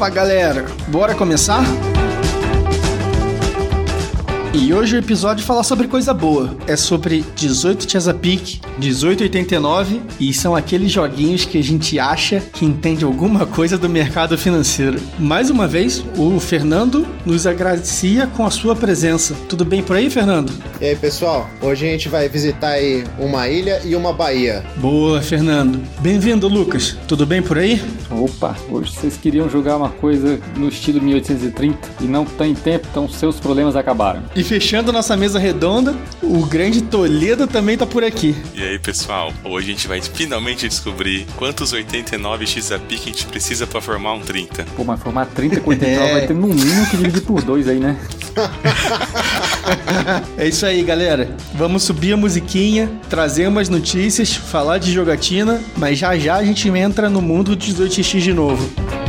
Opa, galera, bora começar? E hoje o episódio fala sobre coisa boa. É sobre 18 Chesapeake, 1889 e são aqueles joguinhos que a gente acha que entende alguma coisa do mercado financeiro. Mais uma vez, o Fernando nos agradecia com a sua presença. Tudo bem por aí, Fernando? E aí, pessoal? Hoje a gente vai visitar aí uma ilha e uma baía. Boa, Fernando. Bem-vindo, Lucas. Tudo bem por aí? Opa, hoje vocês queriam jogar uma coisa no estilo 1830 e não tem tempo, então seus problemas acabaram. E fechando nossa mesa redonda, o grande Toledo também tá por aqui. E aí, pessoal, hoje a gente vai finalmente descobrir quantos 89 x a pique a gente precisa para formar um 30. Pô, mas formar 30 com 89 é. vai ter no mínimo que dividir por dois aí, né? é isso aí, galera. Vamos subir a musiquinha, trazer umas notícias, falar de jogatina, mas já já a gente entra no mundo dos 18 assistir de novo.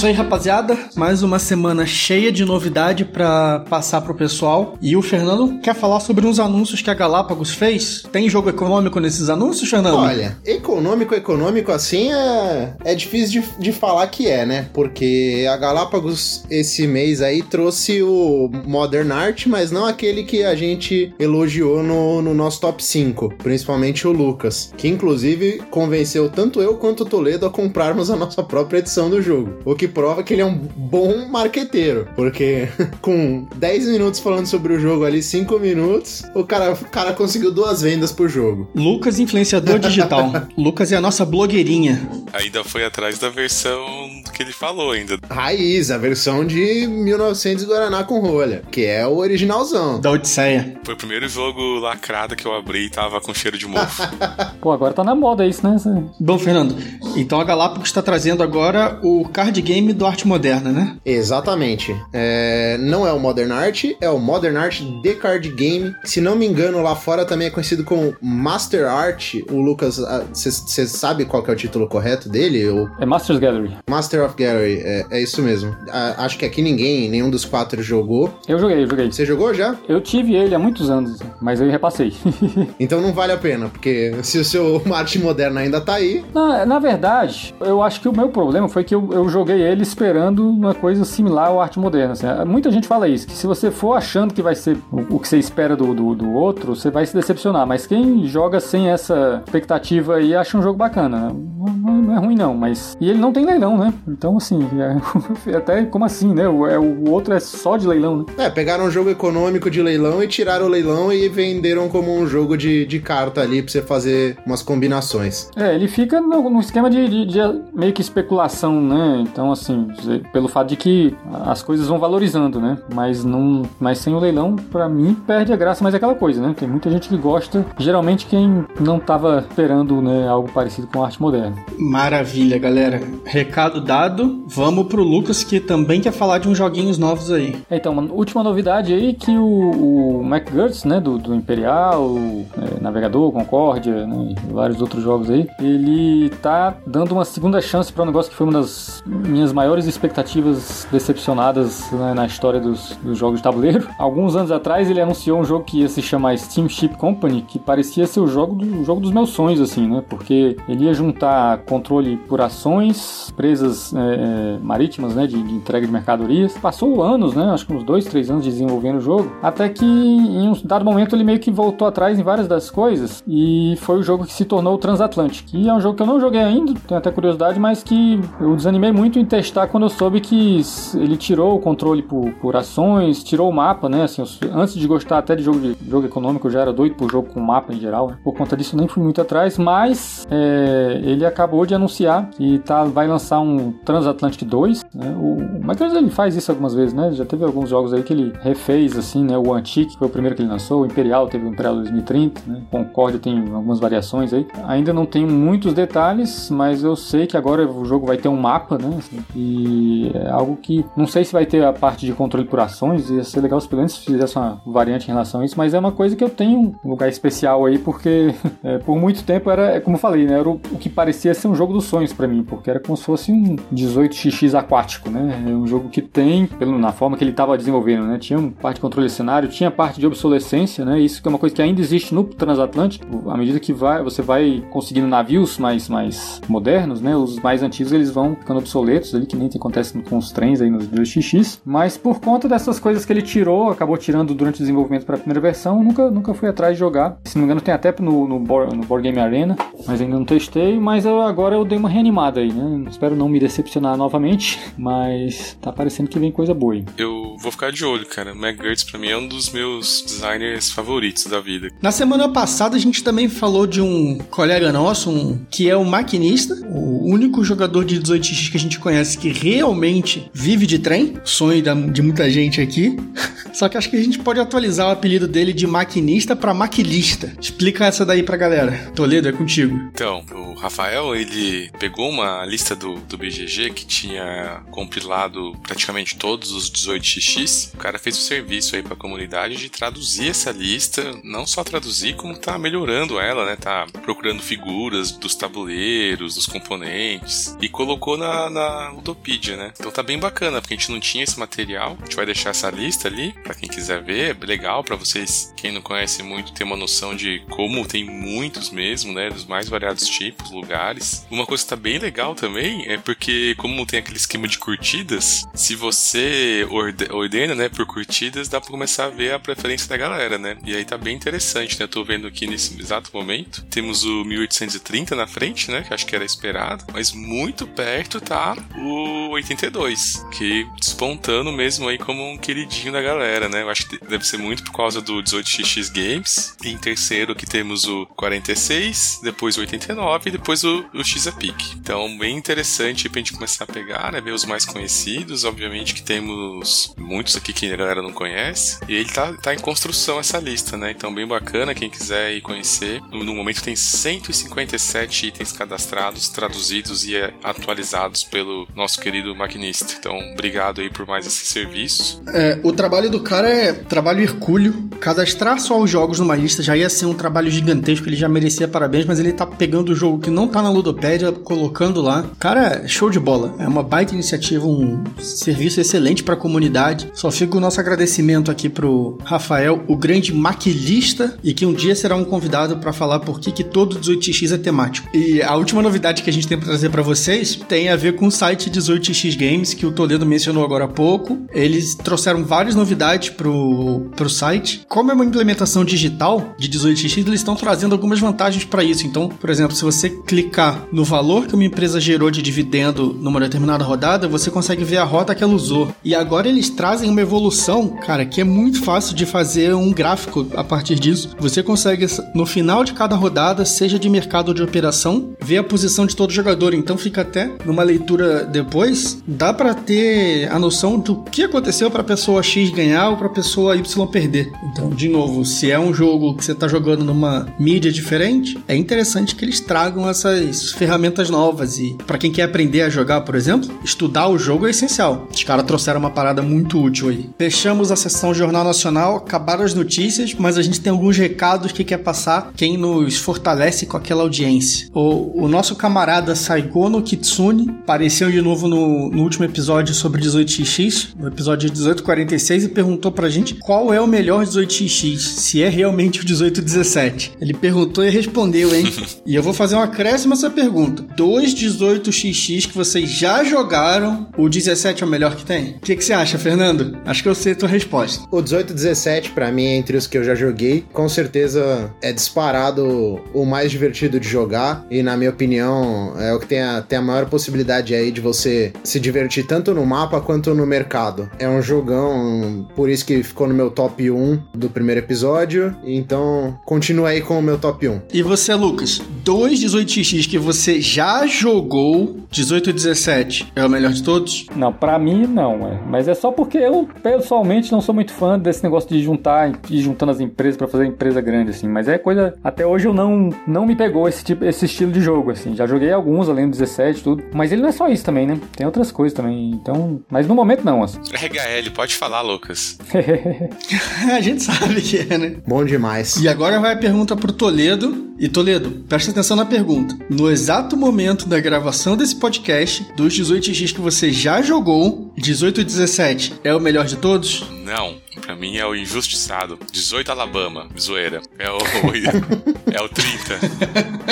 Isso aí, rapaziada. Mais uma semana cheia de novidade para passar pro pessoal. E o Fernando quer falar sobre uns anúncios que a Galápagos fez. Tem jogo econômico nesses anúncios, Fernando? Olha, econômico, econômico assim é, é difícil de, de falar que é, né? Porque a Galápagos esse mês aí trouxe o Modern Art, mas não aquele que a gente elogiou no, no nosso top 5, principalmente o Lucas, que inclusive convenceu tanto eu quanto o Toledo a comprarmos a nossa própria edição do jogo. O que prova que ele é um bom marqueteiro. Porque com 10 minutos falando sobre o jogo ali, 5 minutos, o cara, o cara conseguiu duas vendas por jogo. Lucas, influenciador digital. Lucas é a nossa blogueirinha. Ainda foi atrás da versão que ele falou ainda. Raiz, a versão de 1900 Guaraná com rolha, que é o originalzão. Da Odisseia. Foi o primeiro jogo lacrado que eu abri e tava com cheiro de mofo. Pô, agora tá na moda isso, né? Bom, Fernando, então a Galápagos está trazendo agora o card game game do arte moderna, né? Exatamente. É, não é o Modern Art, é o Modern Art The Card Game. Se não me engano, lá fora também é conhecido como Master Art. O Lucas, você sabe qual é o título correto dele? Ou... É Master's Gallery. Master of Gallery, é, é isso mesmo. A, acho que aqui ninguém, nenhum dos quatro jogou. Eu joguei, eu joguei. Você jogou já? Eu tive ele há muitos anos, mas eu repassei. então não vale a pena, porque se o seu arte moderna ainda tá aí. Na, na verdade, eu acho que o meu problema foi que eu, eu joguei ele esperando uma coisa similar ao arte moderna. Assim. Muita gente fala isso, que se você for achando que vai ser o, que você espera do, do, do, outro, você vai se decepcionar. Mas quem joga sem essa expectativa aí acha um jogo bacana. Não, não é ruim não, mas... E ele não tem leilão, né? Então, assim, é... até como assim, né? O, é, o outro é só de leilão, né? É, pegaram um jogo econômico de leilão e tiraram o leilão e venderam como um jogo de, de carta ali pra você fazer umas combinações. É, ele fica no, no esquema de, de, de meio que especulação, né? Então, assim, pelo fato de que as coisas vão valorizando, né? Mas não, mas sem o leilão, para mim perde a graça, mas é aquela coisa, né? Tem muita gente que gosta, geralmente quem não tava esperando, né, algo parecido com arte moderna. Maravilha, galera. Recado dado. Vamos pro Lucas que também quer falar de uns joguinhos novos aí. Então, uma última novidade aí que o, o MacGurts, né, do, do Imperial, é, Navegador, Concórdia, né, e vários outros jogos aí, ele tá dando uma segunda chance para um negócio que foi uma das minhas minhas maiores expectativas decepcionadas né, na história dos, dos, jogos de tabuleiro. Alguns anos atrás ele anunciou um jogo que ia se chamar Steamship Company, que parecia ser o jogo, do, o jogo dos meus sonhos, assim, né? Porque ele ia juntar controle por ações, presas é, é, marítimas, né? De, de, entrega de mercadorias. Passou anos, né? Acho que uns dois, três anos desenvolvendo o jogo. Até que em um dado momento ele meio que voltou atrás em várias das coisas e foi o jogo que se tornou o Transatlantic. Que é um jogo que eu não joguei ainda, tenho até curiosidade, mas que eu desanimei muito testar quando eu soube que ele tirou o controle por, por ações, tirou o mapa, né? Assim, antes de gostar até de jogo, de jogo econômico, eu já era doido por jogo com mapa em geral. Né? Por conta disso, nem fui muito atrás, mas é, ele acabou de anunciar que tá, vai lançar um Transatlantic 2. Né? O, o Microsoft ele faz isso algumas vezes, né? Já teve alguns jogos aí que ele refez, assim, né? O Antique foi o primeiro que ele lançou, o Imperial teve o Imperial 2030, né? Concórdia tem algumas variações aí. Ainda não tenho muitos detalhes, mas eu sei que agora o jogo vai ter um mapa, né? Assim, e é algo que não sei se vai ter a parte de controle por ações, ia ser legal se pelo menos fizesse uma variante em relação a isso, mas é uma coisa que eu tenho um lugar especial aí, porque é, por muito tempo era, é como eu falei, né, era o, o, que parecia ser um jogo dos sonhos para mim, porque era como se fosse um 18xx aquático, né? É um jogo que tem, pelo, na forma que ele estava desenvolvendo, né? Tinha parte de controle de cenário, tinha parte de obsolescência, né? Isso que é uma coisa que ainda existe no transatlântico. À medida que vai, você vai conseguindo navios mais, mais modernos, né? Os mais antigos eles vão ficando obsoletos ali, que nem acontece com os trens aí nos 2xx. Mas por conta dessas coisas que ele tirou, acabou tirando durante o desenvolvimento para a primeira versão, nunca, nunca fui atrás de jogar. Se não me engano, tem até no, no, Board, no Board Game Arena, mas ainda não testei. Mas eu, agora eu dei uma reanimada aí, né? Espero não me decepcionar novamente, mas tá parecendo que vem coisa boa aí. Eu vou ficar de olho, cara. McGurts pra mim é um dos meus designers favoritos da vida. Na semana passada a gente também falou de um colega nosso, um, que é o maquinista, o único jogador de 18x que a gente conhece que realmente vive de trem, sonho de muita gente aqui. Só que acho que a gente pode atualizar o apelido dele de maquinista para maquilista. Explica essa daí pra galera. Toledo, é contigo. Então, o Rafael, ele pegou uma lista do, do BGG que tinha compilado praticamente todos os 18xx. O cara fez o serviço aí pra comunidade de traduzir essa lista, não só traduzir, como tá melhorando ela, né? Tá procurando figuras dos tabuleiros, dos componentes e colocou na, na Ludopedia, né? Então tá bem bacana, porque a gente não tinha esse material. A gente vai deixar essa lista ali para quem quiser ver. É legal para vocês, quem não conhece muito, ter uma noção de como tem muitos mesmo, né? Dos mais variados tipos, lugares. Uma coisa que tá bem legal também é porque, como tem aquele esquema de curtidas, se você ordena, né, por curtidas, dá pra começar a ver a preferência da galera, né? E aí tá bem interessante, né? Eu tô vendo aqui nesse exato momento. Temos o 1830 na frente, né? Que acho que era esperado. Mas muito perto tá o 82, que despontando mesmo aí como um queridinho da galera, né? Eu acho que deve ser muito por causa do 18xx Games. E em terceiro que temos o 46, depois o 89 e depois o, o X-Epic. Então, bem interessante pra gente começar a pegar, né? Ver os mais conhecidos. Obviamente que temos muitos aqui que a galera não conhece. E ele tá, tá em construção essa lista, né? Então, bem bacana. Quem quiser ir conhecer. No, no momento tem 157 itens cadastrados, traduzidos e é, atualizados pelo nosso querido maquinista. Então, obrigado aí por mais esse serviço. É, o trabalho do cara é trabalho hercúleo. Cadastrar só os jogos numa lista já ia ser um trabalho gigantesco, ele já merecia parabéns, mas ele tá pegando o jogo que não tá na Ludopédia, colocando lá. Cara, show de bola. É uma baita iniciativa, um serviço excelente para a comunidade. Só fica o nosso agradecimento aqui pro Rafael, o grande maquilista, e que um dia será um convidado para falar por que, que todo 18x é temático. E a última novidade que a gente tem para trazer para vocês tem a ver com o site 18x Games, que o Toledo mencionou agora há pouco. Eles trouxeram várias novidades pro, pro site. Como é uma implementação digital de 18x, eles estão trazendo algumas vantagens para isso. Então, por exemplo, se você clicar no valor que uma empresa gerou de dividendo numa determinada rodada, você consegue ver a rota que ela usou. E agora eles trazem uma evolução, cara, que é muito fácil de fazer um gráfico a partir disso. Você consegue, no final de cada rodada, seja de mercado ou de operação, ver a posição de todo jogador. Então fica até numa leitura depois, dá para ter a noção do que aconteceu para pessoa X ganhar ou para pessoa Y perder. Então, de novo, se é um jogo que você está jogando numa mídia diferente, é interessante que eles tragam essas ferramentas novas e para quem quer aprender a jogar, por exemplo, estudar o jogo é essencial. Os caras trouxeram uma parada muito útil aí. Fechamos a sessão Jornal Nacional, acabaram as notícias, mas a gente tem alguns recados que quer passar quem nos fortalece com aquela audiência. O, o nosso camarada Saigono Kitsune apareceu de novo no, no último episódio sobre 18x, no episódio 1846, e perguntou pra gente qual é o melhor 18x, se é realmente o 1817. Ele perguntou e respondeu, hein? e eu vou fazer uma acréscimo essa pergunta. Dois 18xx que vocês já jogaram, o 17 é o melhor que tem? O que, que você acha, Fernando? Acho que eu sei a tua resposta. O 1817, para mim, entre os que eu já joguei, com certeza é disparado o mais divertido de jogar e, na minha opinião, é o que tem a, tem a maior possibilidade aí de você se divertir tanto no mapa quanto no mercado. É um jogão, por isso que ficou no meu top 1 do primeiro episódio, então continua aí com o meu top 1. E você, Lucas? Dois 18x que você já jogou, 18 e 17, é o melhor de todos? Não, para mim não, é. Mas é só porque eu pessoalmente não sou muito fã desse negócio de juntar e juntando as empresas para fazer empresa grande assim, mas é coisa até hoje eu não não me pegou esse tipo esse estilo de jogo assim. Já joguei alguns além do 17 tudo, mas ele não é só isso também, né? Tem outras coisas também. Então, mas no momento não, assim. RHL, pode falar, Lucas. a gente sabe que é, né? Bom demais. E agora vai a pergunta pro Toledo. E Toledo, presta atenção na pergunta. No exato momento da gravação desse podcast, dos 18x que você já jogou, 18 e 17 é o melhor de todos? Não, pra mim é o injustiçado. 18 Alabama, zoeira. É o. é o 30.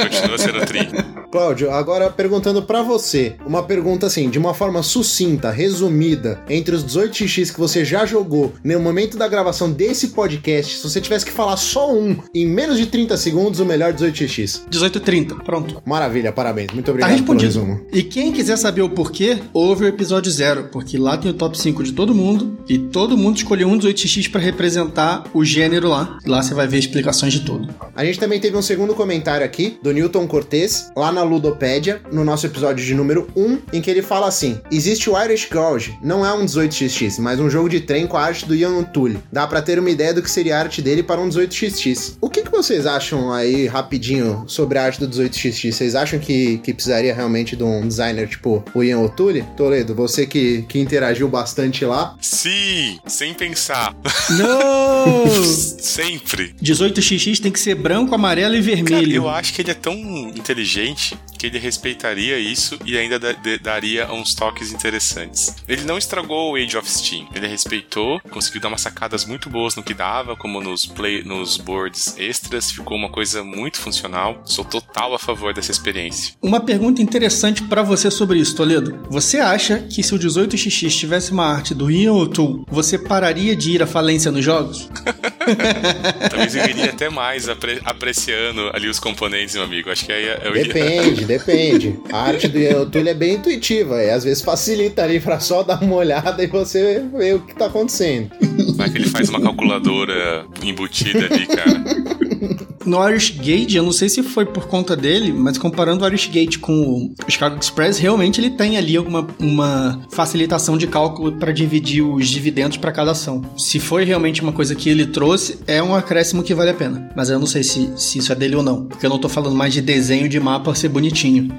Continua sendo 30. Cláudio, agora perguntando pra você, uma pergunta assim, de uma forma sucinta, resumida, entre os 18x que você já jogou, no momento da gravação desse podcast, se você tivesse que falar só um, em menos de 30 segundos, o melhor 18x. 18 e 30, pronto. Maravilha, parabéns. Muito Tá obrigado pelo respondido. resumo. E quem quiser saber o porquê, ouve o episódio zero, porque lá tem o top 5 de todo mundo e todo mundo escolheu um 18x pra representar o gênero lá. Lá você vai ver explicações de tudo. A gente também teve um segundo comentário aqui, do Newton Cortez, lá na Ludopédia, no nosso episódio de número 1, em que ele fala assim: Existe o Irish Gouge, não é um 18xx, mas um jogo de trem com a arte do Ian Tully. Dá pra ter uma ideia do que seria a arte dele para um 18xx. O que vocês acham aí, rapidinho, sobre a arte do 18xx? Vocês acham que, que precisaria realmente de um designer tipo o Ian O'Toole? Toledo, você que, que interagiu bastante lá. Sim, sem pensar. Não! Sempre. 18xx tem que ser branco, amarelo e Cara, vermelho. eu acho que ele é tão inteligente que ele respeitaria isso e ainda da- de- daria uns toques interessantes. Ele não estragou o Age of Steam. Ele respeitou, conseguiu dar umas sacadas muito boas no que dava, como nos play, nos boards extras, ficou uma coisa muito funcional. Sou total a favor dessa experiência. Uma pergunta interessante pra você sobre isso, Toledo. Você acha que se o 18xx tivesse uma arte do Ian O'Toole, você pararia de ir à falência nos jogos? Talvez eu iria até mais apre- apreciando ali os componentes, meu amigo. Acho que aí eu ia. Depende, depende. A arte do O'Toole é bem intuitiva, e às vezes facilita ali pra só dar uma olhada e você ver o que tá acontecendo. Vai que ele faz uma calculadora embutida ali, cara. No Irish Gate, eu não sei se foi por conta dele, mas comparando o Irish Gate com o Chicago Express, realmente ele tem ali alguma uma facilitação de cálculo para dividir os dividendos para cada ação. Se foi realmente uma coisa que ele trouxe, é um acréscimo que vale a pena. Mas eu não sei se, se isso é dele ou não, porque eu não tô falando mais de desenho de mapa ser bonitinho.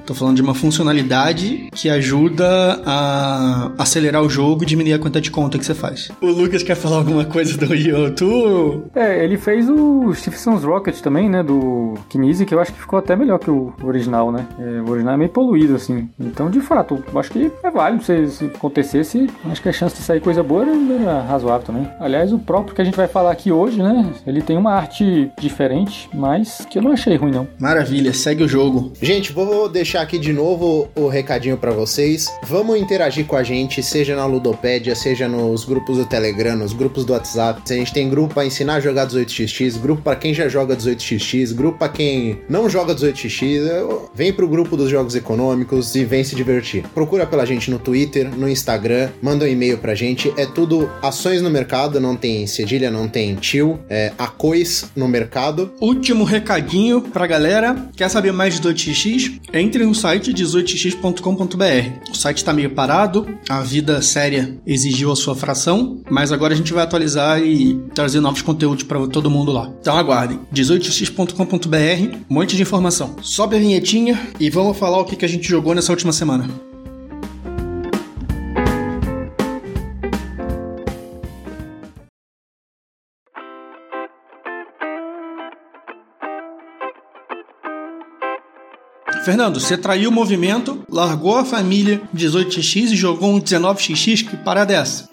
Tô falando de uma funcionalidade que ajuda a acelerar o jogo e diminuir a quantidade de conta que você faz. O Lucas quer falar alguma coisa do YouTube? É, ele fez o Stevenson's Rocket também, né? Do Kinesi, que eu acho que ficou até melhor que o original, né? É, o original é meio poluído, assim. Então, de fato, eu acho que é válido se, se acontecesse. Acho que a chance de sair coisa boa era, era razoável também. Aliás, o próprio que a gente vai falar aqui hoje, né? Ele tem uma arte diferente, mas que eu não achei ruim, não. Maravilha, segue o jogo. Gente, vou deixar aqui de novo o recadinho pra vocês. Vamos interagir com a gente, seja na Ludopédia, seja nos grupos do Telegram, nos grupos do WhatsApp. A gente tem grupo pra ensinar a jogar 18xx, grupo pra quem já joga 18xx, grupo pra quem não joga 18x. Eu- Vem pro grupo dos jogos econômicos e vem se divertir. Procura pela gente no Twitter, no Instagram, manda um e-mail pra gente. É tudo ações no mercado, não tem cedilha, não tem tio, é acois no mercado. Último recadinho pra galera. Quer saber mais de 18x? Entre no site 18x.com.br. O site tá meio parado, a vida séria exigiu a sua fração, mas agora a gente vai atualizar e trazer novos conteúdos pra todo mundo lá. Então aguardem. 18x.com.br, um monte de informação. Sobe a vinhetinha e vamos falar o que que a gente jogou nessa última semana. Fernando, você traiu o movimento, largou a família 18x e jogou um 19xx? Que parada é essa?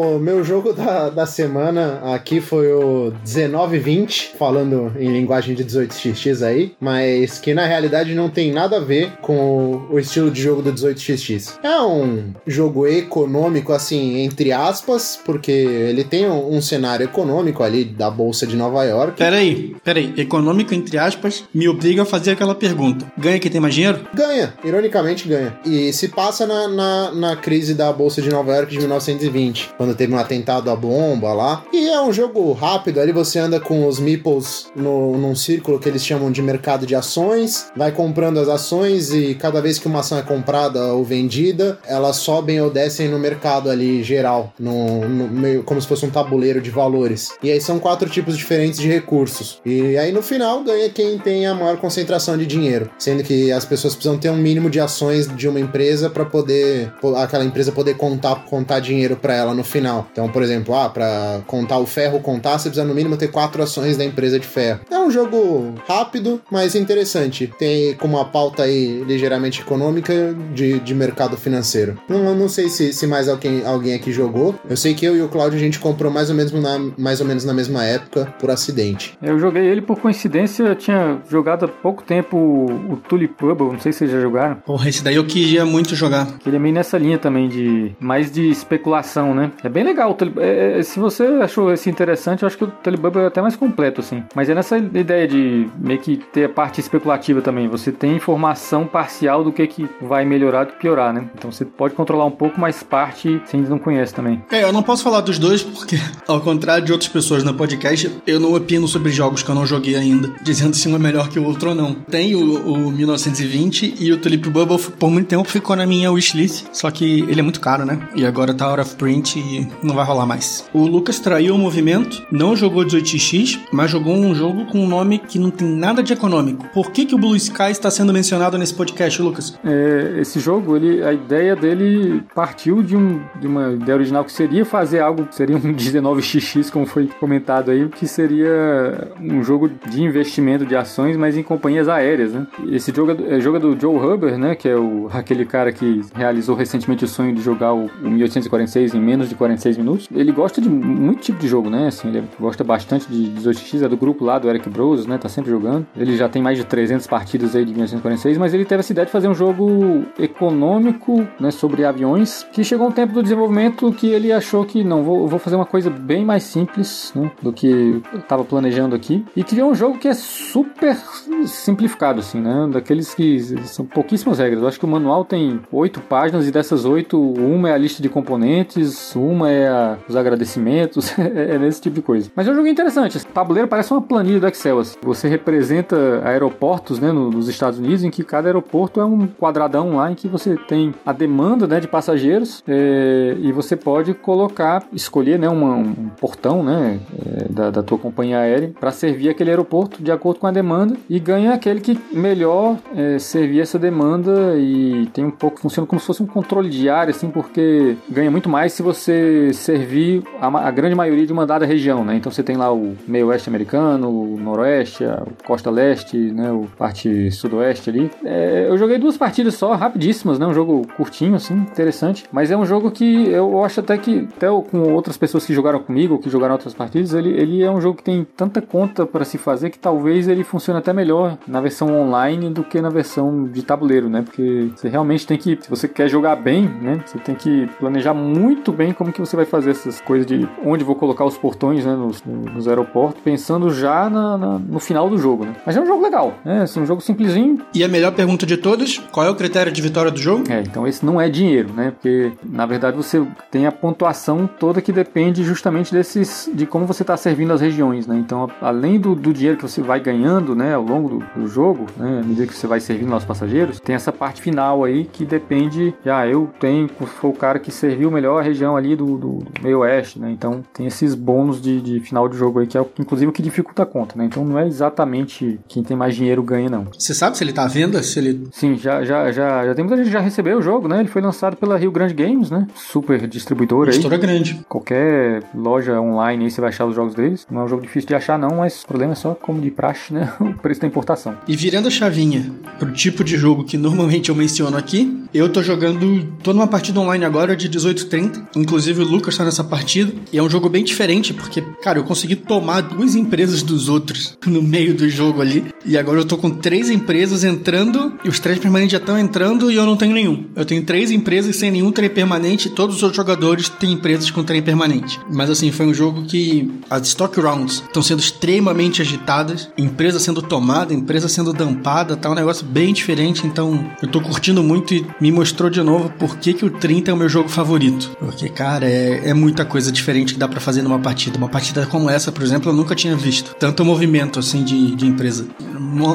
O meu jogo da, da semana aqui foi o 1920, falando em linguagem de 18xx aí, mas que na realidade não tem nada a ver com o estilo de jogo do 18xx. É um jogo econômico, assim, entre aspas, porque ele tem um, um cenário econômico ali da Bolsa de Nova York. Peraí, peraí. Econômico, entre aspas, me obriga a fazer aquela pergunta. Ganha quem tem mais dinheiro? Ganha, ironicamente ganha. E se passa na, na, na crise da Bolsa de Nova York de 1920, quando teve um atentado à bomba lá. E é um jogo rápido, ali você anda com os meeples no, num círculo que eles chamam de mercado de ações, vai comprando as ações e cada vez que uma ação é comprada ou vendida, elas sobem ou descem no mercado ali geral, no, no meio como se fosse um tabuleiro de valores. E aí são quatro tipos diferentes de recursos. E aí no final ganha quem tem a maior concentração de dinheiro, sendo que que as pessoas precisam ter um mínimo de ações de uma empresa para poder aquela empresa poder contar contar dinheiro para ela no final. Então, por exemplo, ah, para contar o ferro contar, você precisa no mínimo ter quatro ações da empresa de ferro. É um jogo rápido, mas interessante. Tem como uma pauta aí ligeiramente econômica de, de mercado financeiro. Não, não sei se, se mais alguém, alguém aqui jogou. Eu sei que eu e o Claudio a gente comprou mais ou menos na, mais ou menos na mesma época por acidente. Eu joguei ele por coincidência, eu tinha jogado há pouco tempo o, o Tulip Bubble, não sei se vocês já jogaram. Porra, esse daí eu queria muito jogar. Ele é meio nessa linha também de mais de especulação, né? É bem legal. É, é, se você achou esse interessante, eu acho que o Bubble é até mais completo, assim. Mas é nessa ideia de meio que ter a parte especulativa também. Você tem informação parcial do que, que vai melhorar e piorar, né? Então você pode controlar um pouco, mas parte você ainda não conhece também. É, eu não posso falar dos dois porque, ao contrário de outras pessoas no podcast, eu não opino sobre jogos que eu não joguei ainda, dizendo se um é melhor que o outro ou não. Tem o, o 1920 e o Tulip Bubble por muito tempo ficou na minha wishlist, só que ele é muito caro, né? E agora tá out of print e não vai rolar mais. O Lucas traiu o movimento, não jogou 18x, mas jogou um jogo com um nome que não tem nada de econômico. Por que, que o Blue Sky está sendo mencionado nesse podcast, Lucas? É, esse jogo, ele, a ideia dele partiu de, um, de uma ideia original que seria fazer algo, seria um 19xx, como foi comentado aí, que seria um jogo de investimento de ações, mas em companhias aéreas, né? Esse jogo é, é jogo é do Joe Huber, né? Que é o, aquele cara que realizou recentemente o sonho de jogar o, o 1846 em menos de 46 minutos. Ele gosta de muito tipo de jogo, né? Assim, ele gosta bastante de 18x, é do grupo lá do Eric Bros, né? Tá sempre jogando. Ele já tem mais de 300 partidas aí de 1946, mas ele teve essa ideia de fazer um jogo econômico, né? Sobre aviões, que chegou um tempo do desenvolvimento que ele achou que não, vou, vou fazer uma coisa bem mais simples, né? Do que eu tava planejando aqui. E criou um jogo que é super simplificado, assim, né? Daqueles que são pouquíssimas regras. Eu acho que o manual tem oito páginas e dessas oito, uma é a lista de componentes, uma é a, os agradecimentos, é, é nesse tipo de coisa. Mas é um jogo interessante. Esse tabuleiro parece uma planilha do Excel. Assim. Você representa aeroportos né, nos Estados Unidos, em que cada aeroporto é um quadradão lá em que você tem a demanda né, de passageiros é, e você pode colocar, escolher né, uma, um portão né, é, da, da tua companhia aérea para servir aquele aeroporto de acordo com a demanda e ganha aquele que melhor é, servir essa demanda e tem um pouco, funciona como se fosse um controle diário, assim, porque ganha muito mais se você servir a, a grande maioria de uma dada região, né? Então você tem lá o meio oeste americano, o noroeste, a costa leste, né? O parte sudoeste ali. É, eu joguei duas partidas só, rapidíssimas, né? Um jogo curtinho, assim, interessante. Mas é um jogo que eu acho até que, até com outras pessoas que jogaram comigo, que jogaram outras partidas, ele, ele é um jogo que tem tanta conta para se fazer que talvez ele funcione até melhor na versão online do que na versão de tabuleiro, né? Porque você realmente tem que, se você quer jogar bem, né? Você tem que planejar muito bem como que você vai fazer essas coisas de onde vou colocar os portões, né? Nos, nos aeroportos, pensando já na, na, no final do jogo, né? Mas é um jogo legal, né? Assim, um jogo simplesinho. E a melhor pergunta de todas, qual é o critério de vitória do jogo? É, então esse não é dinheiro, né? Porque, na verdade, você tem a pontuação toda que depende justamente desses, de como você está servindo as regiões, né? Então, além do, do dinheiro que você vai ganhando, né? Ao longo do, do jogo, né? À medida que você vai servindo aos passageiros, tem essa parte final aí que depende, já ah, eu tenho, foi o cara que serviu melhor a região ali do, do, do meio oeste, né? Então tem esses bônus de, de, final de jogo aí, que é inclusive o que dificulta a conta, né? Então não é exatamente quem tem mais dinheiro ganha, não. Você sabe se ele tá à venda? Se ele... Sim, já, já, já, já tem muita gente que já recebeu o jogo, né? Ele foi lançado pela Rio Grande Games, né? Super distribuidora aí. História grande. Qualquer loja online aí você vai achar os jogos deles. Não é um jogo difícil de achar, não, mas o problema é só, como de praxe, né? O preço da importação. E virando a chavinha pro tipo de jogo que normalmente eu menciono aqui, eu tô jogando. tô numa partida online agora de 1830. Inclusive o Lucas tá nessa partida. E é um jogo bem diferente, porque, cara, eu consegui tomar duas empresas dos outros no meio do jogo ali. E agora eu tô com três empresas entrando, e os três permanentes já estão entrando e eu não tenho nenhum. Eu tenho três empresas sem nenhum trem permanente, e todos os outros jogadores têm empresas com trem permanente. Mas assim, foi um jogo que as stock rounds estão sendo extremamente agitadas, empresa sendo tomada, empresa sendo dampada, tá um negócio bem diferente, então eu tô curtindo muito e me mostrou de novo por que, que o 30 é o meu jogo favorito. Porque, cara, é, é muita coisa diferente que dá para fazer numa partida. Uma partida como essa, por exemplo, eu nunca tinha visto. Tanto movimento, assim, de, de empresa.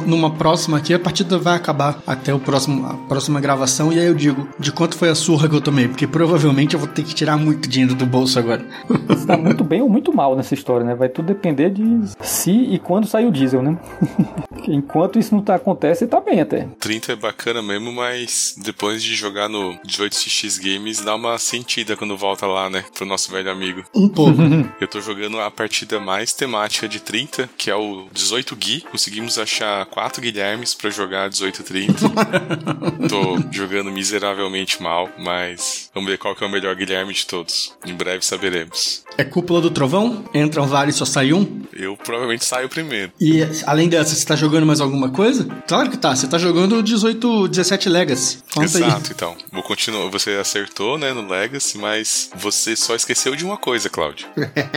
Numa próxima aqui, a partida vai acabar até o próximo, a próxima gravação. E aí eu digo de quanto foi a surra que eu tomei. Porque provavelmente eu vou ter que tirar muito dinheiro do bolso agora. Você tá muito bem ou muito mal nessa história, né? Vai tudo depender de se e quando sai o diesel, né? Enquanto isso não tá, acontece, tá bem até. 30 é bacana mesmo, mas depois de jogar no 18x Games, dá uma sentida quando volta lá, né? Pro nosso velho amigo. Um pouco. Eu tô jogando a partida mais temática de 30, que é o 18 Gui. Conseguimos achar quatro Guilhermes para jogar 1830. tô jogando miseravelmente mal, mas vamos ver qual que é o melhor Guilherme de todos. Em breve saberemos. É cúpula do trovão? Entram vários e só sai um? Eu provavelmente saio primeiro. E além dessa, você tá jogando mais alguma coisa? Claro que tá, você tá jogando 18, 17 Legacy. Conta Exato, aí. então. Vou continuar. Você acertou, né, no Legacy, mas você só esqueceu de uma coisa, Cláudio.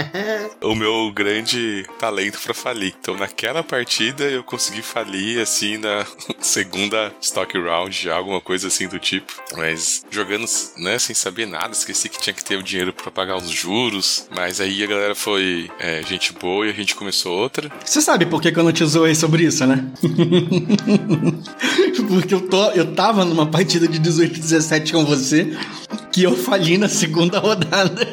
o meu grande talento para falir. Então, naquela partida, eu consegui falir, assim, na segunda stock round, já, alguma coisa assim do tipo. Mas jogando, né, sem saber nada, esqueci que tinha que ter o dinheiro para pagar os juros. Mas aí a galera foi é, gente boa e a gente começou outra. Você sabe por que, que eu não te zoei sobre isso, né? Porque eu, tô, eu tava numa partida de 18 17 com você que eu fali na segunda rodada.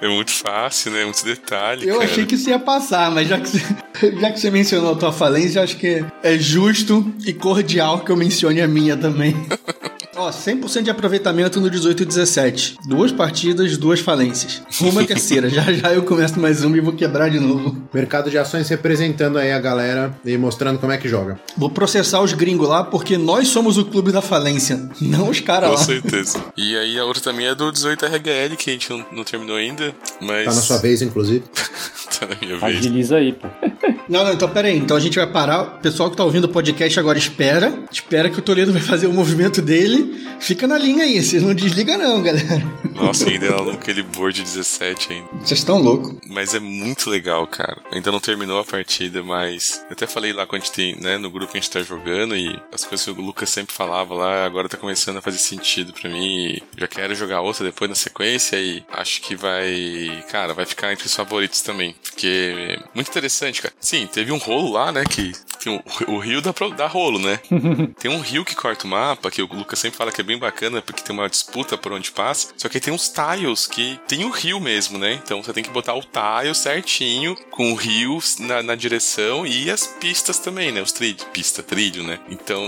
É muito fácil, né? Muito detalhe. Eu cara. achei que isso ia passar, mas já que, você, já que você mencionou a tua falência, acho que é justo e cordial que eu mencione a minha também. Ó, 100% de aproveitamento no 18 e 17. Duas partidas, duas falências. Uma terceira. já já eu começo mais uma e vou quebrar de novo. Mercado de ações representando aí a galera e mostrando como é que joga. Vou processar os gringos lá porque nós somos o clube da falência, não os caras lá. Com certeza. E aí a outra também é do 18 RHL, que a gente não, não terminou ainda, mas... Tá na sua vez, inclusive. tá na minha vez. Agiliza aí, pô. Não, não, então pera aí. Então a gente vai parar. O pessoal que tá ouvindo o podcast agora espera. Espera que o Toledo vai fazer o movimento dele. Fica na linha aí. Vocês não desliga não, galera. Nossa, ainda é aquele board 17 ainda. Vocês estão loucos. Mas é muito legal, cara. Ainda não terminou a partida, mas eu até falei lá quando a gente tem, né, no grupo que a gente tá jogando e as coisas que o Lucas sempre falava lá, agora tá começando a fazer sentido para mim. E já quero jogar outra depois na sequência e acho que vai, cara, vai ficar entre os favoritos também. Porque é muito interessante, cara. Sim, teve um rolo lá, né, que tem o, o rio dá, pra, dá rolo, né? tem um rio que corta o mapa, que o Lucas sempre fala que é bem bacana, porque tem uma disputa por onde passa. Só que tem uns tiles que tem o rio mesmo, né? Então você tem que botar o tile certinho, com o rio na, na direção e as pistas também, né? Os trilhos. Pista, trilho, né? Então,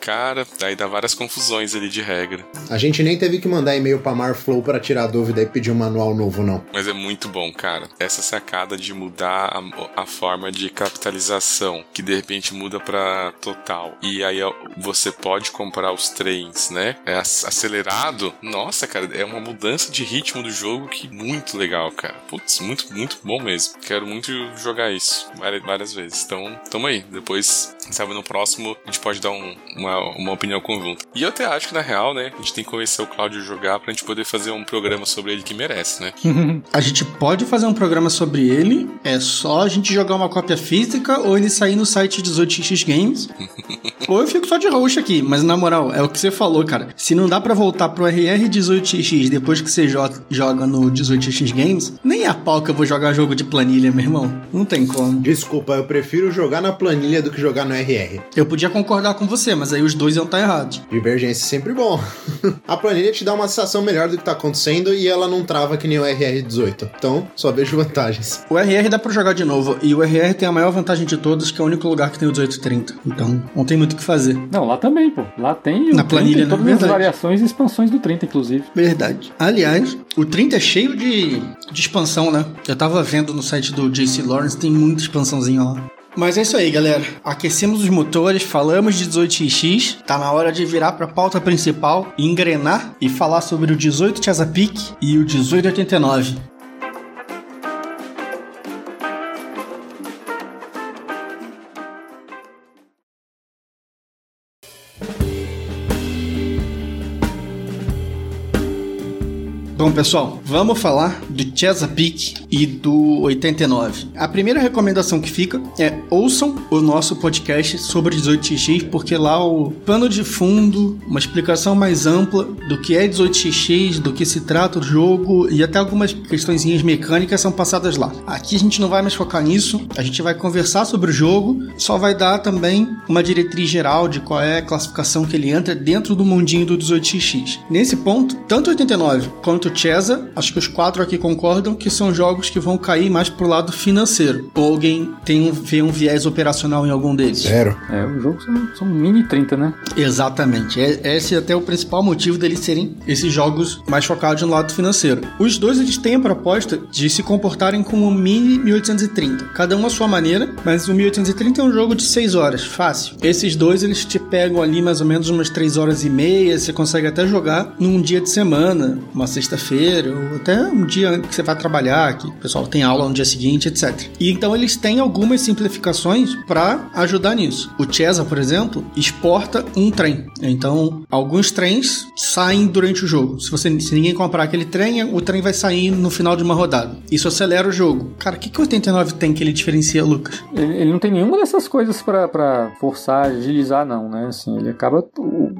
cara, aí dá várias confusões ali de regra. A gente nem teve que mandar e-mail pra Marflow para tirar dúvida e pedir um manual novo, não. Mas é muito bom, cara. Essa sacada de mudar a, a forma de capitalização, que de repente muda para total. E aí você pode comprar os trens, né? É acelerado. Nossa, cara, é uma mudança de ritmo do jogo que muito legal, cara. Putz, muito, muito bom mesmo. Quero muito jogar isso várias, várias vezes. Então, tamo aí. Depois, sabe, no próximo a gente pode dar um, uma, uma opinião conjunta. E eu até acho que, na real, né, a gente tem que convencer o Claudio a jogar pra gente poder fazer um programa sobre ele que merece, né? a gente pode fazer um programa sobre ele, é só a gente jogar uma cópia física ou ele sair no site 18x Games. ou eu fico só de roxo aqui, mas na moral, é o que você falou, cara. Se não dá para voltar pro RR 18x depois que você joga no 18x Games, nem a pau que eu vou jogar jogo de planilha, meu irmão. Não tem como. Desculpa, eu prefiro jogar na planilha do que jogar no RR. Eu podia concordar com você, mas aí os dois iam estar errados. Divergência é sempre bom. a planilha te dá uma sensação melhor do que tá acontecendo e ela não trava que nem o RR 18. Então, só vejo vantagens. O RR dá pra jogar de novo. E o RR tem a maior vantagem de todos, que é o único lugar que tem o 1830. Então, não tem muito o que fazer. Não, lá também, pô. Lá tem Na planilha, tem todas né? as variações e expansões do 30, inclusive. Verdade. Aliás, o 30 é cheio de, de expansão, né? Eu tava vendo no site do JC Lawrence, tem muita expansãozinha lá. Mas é isso aí, galera. Aquecemos os motores, falamos de 18x, tá na hora de virar pra pauta principal, engrenar e falar sobre o 18 Chesapeake e o 1889. Bom, pessoal, vamos falar do Chesapeake e do 89. A primeira recomendação que fica é ouçam o nosso podcast sobre 18xx, porque lá o pano de fundo, uma explicação mais ampla do que é 18xx, do que se trata o jogo e até algumas questõezinhas mecânicas são passadas lá. Aqui a gente não vai mais focar nisso, a gente vai conversar sobre o jogo, só vai dar também uma diretriz geral de qual é a classificação que ele entra dentro do mundinho do 18xx. Nesse ponto, tanto 89 quanto Chesa, acho que os quatro aqui concordam que são jogos que vão cair mais pro lado financeiro. Ou alguém tem um, vê um viés operacional em algum deles? Zero. É, os jogos são, são mini 30, né? Exatamente. É, esse é até o principal motivo deles serem esses jogos mais focados no lado financeiro. Os dois eles têm a proposta de se comportarem como um mini 1830. Cada um à sua maneira, mas o 1830 é um jogo de 6 horas, fácil. Esses dois eles te pegam ali mais ou menos umas 3 horas e meia, você consegue até jogar num dia de semana, uma sexta-feira, ou até um dia que você vai trabalhar, que o pessoal tem aula no dia seguinte, etc. E então eles têm algumas simplificações para ajudar nisso. O Chesa, por exemplo, exporta um trem. Então, alguns trens saem durante o jogo. Se você se ninguém comprar aquele trem, o trem vai sair no final de uma rodada. Isso acelera o jogo. Cara, o que, que o 89 tem que ele diferencia, Lucas? Ele, ele não tem nenhuma dessas coisas pra, pra forçar, agilizar, não, né? Assim, ele acaba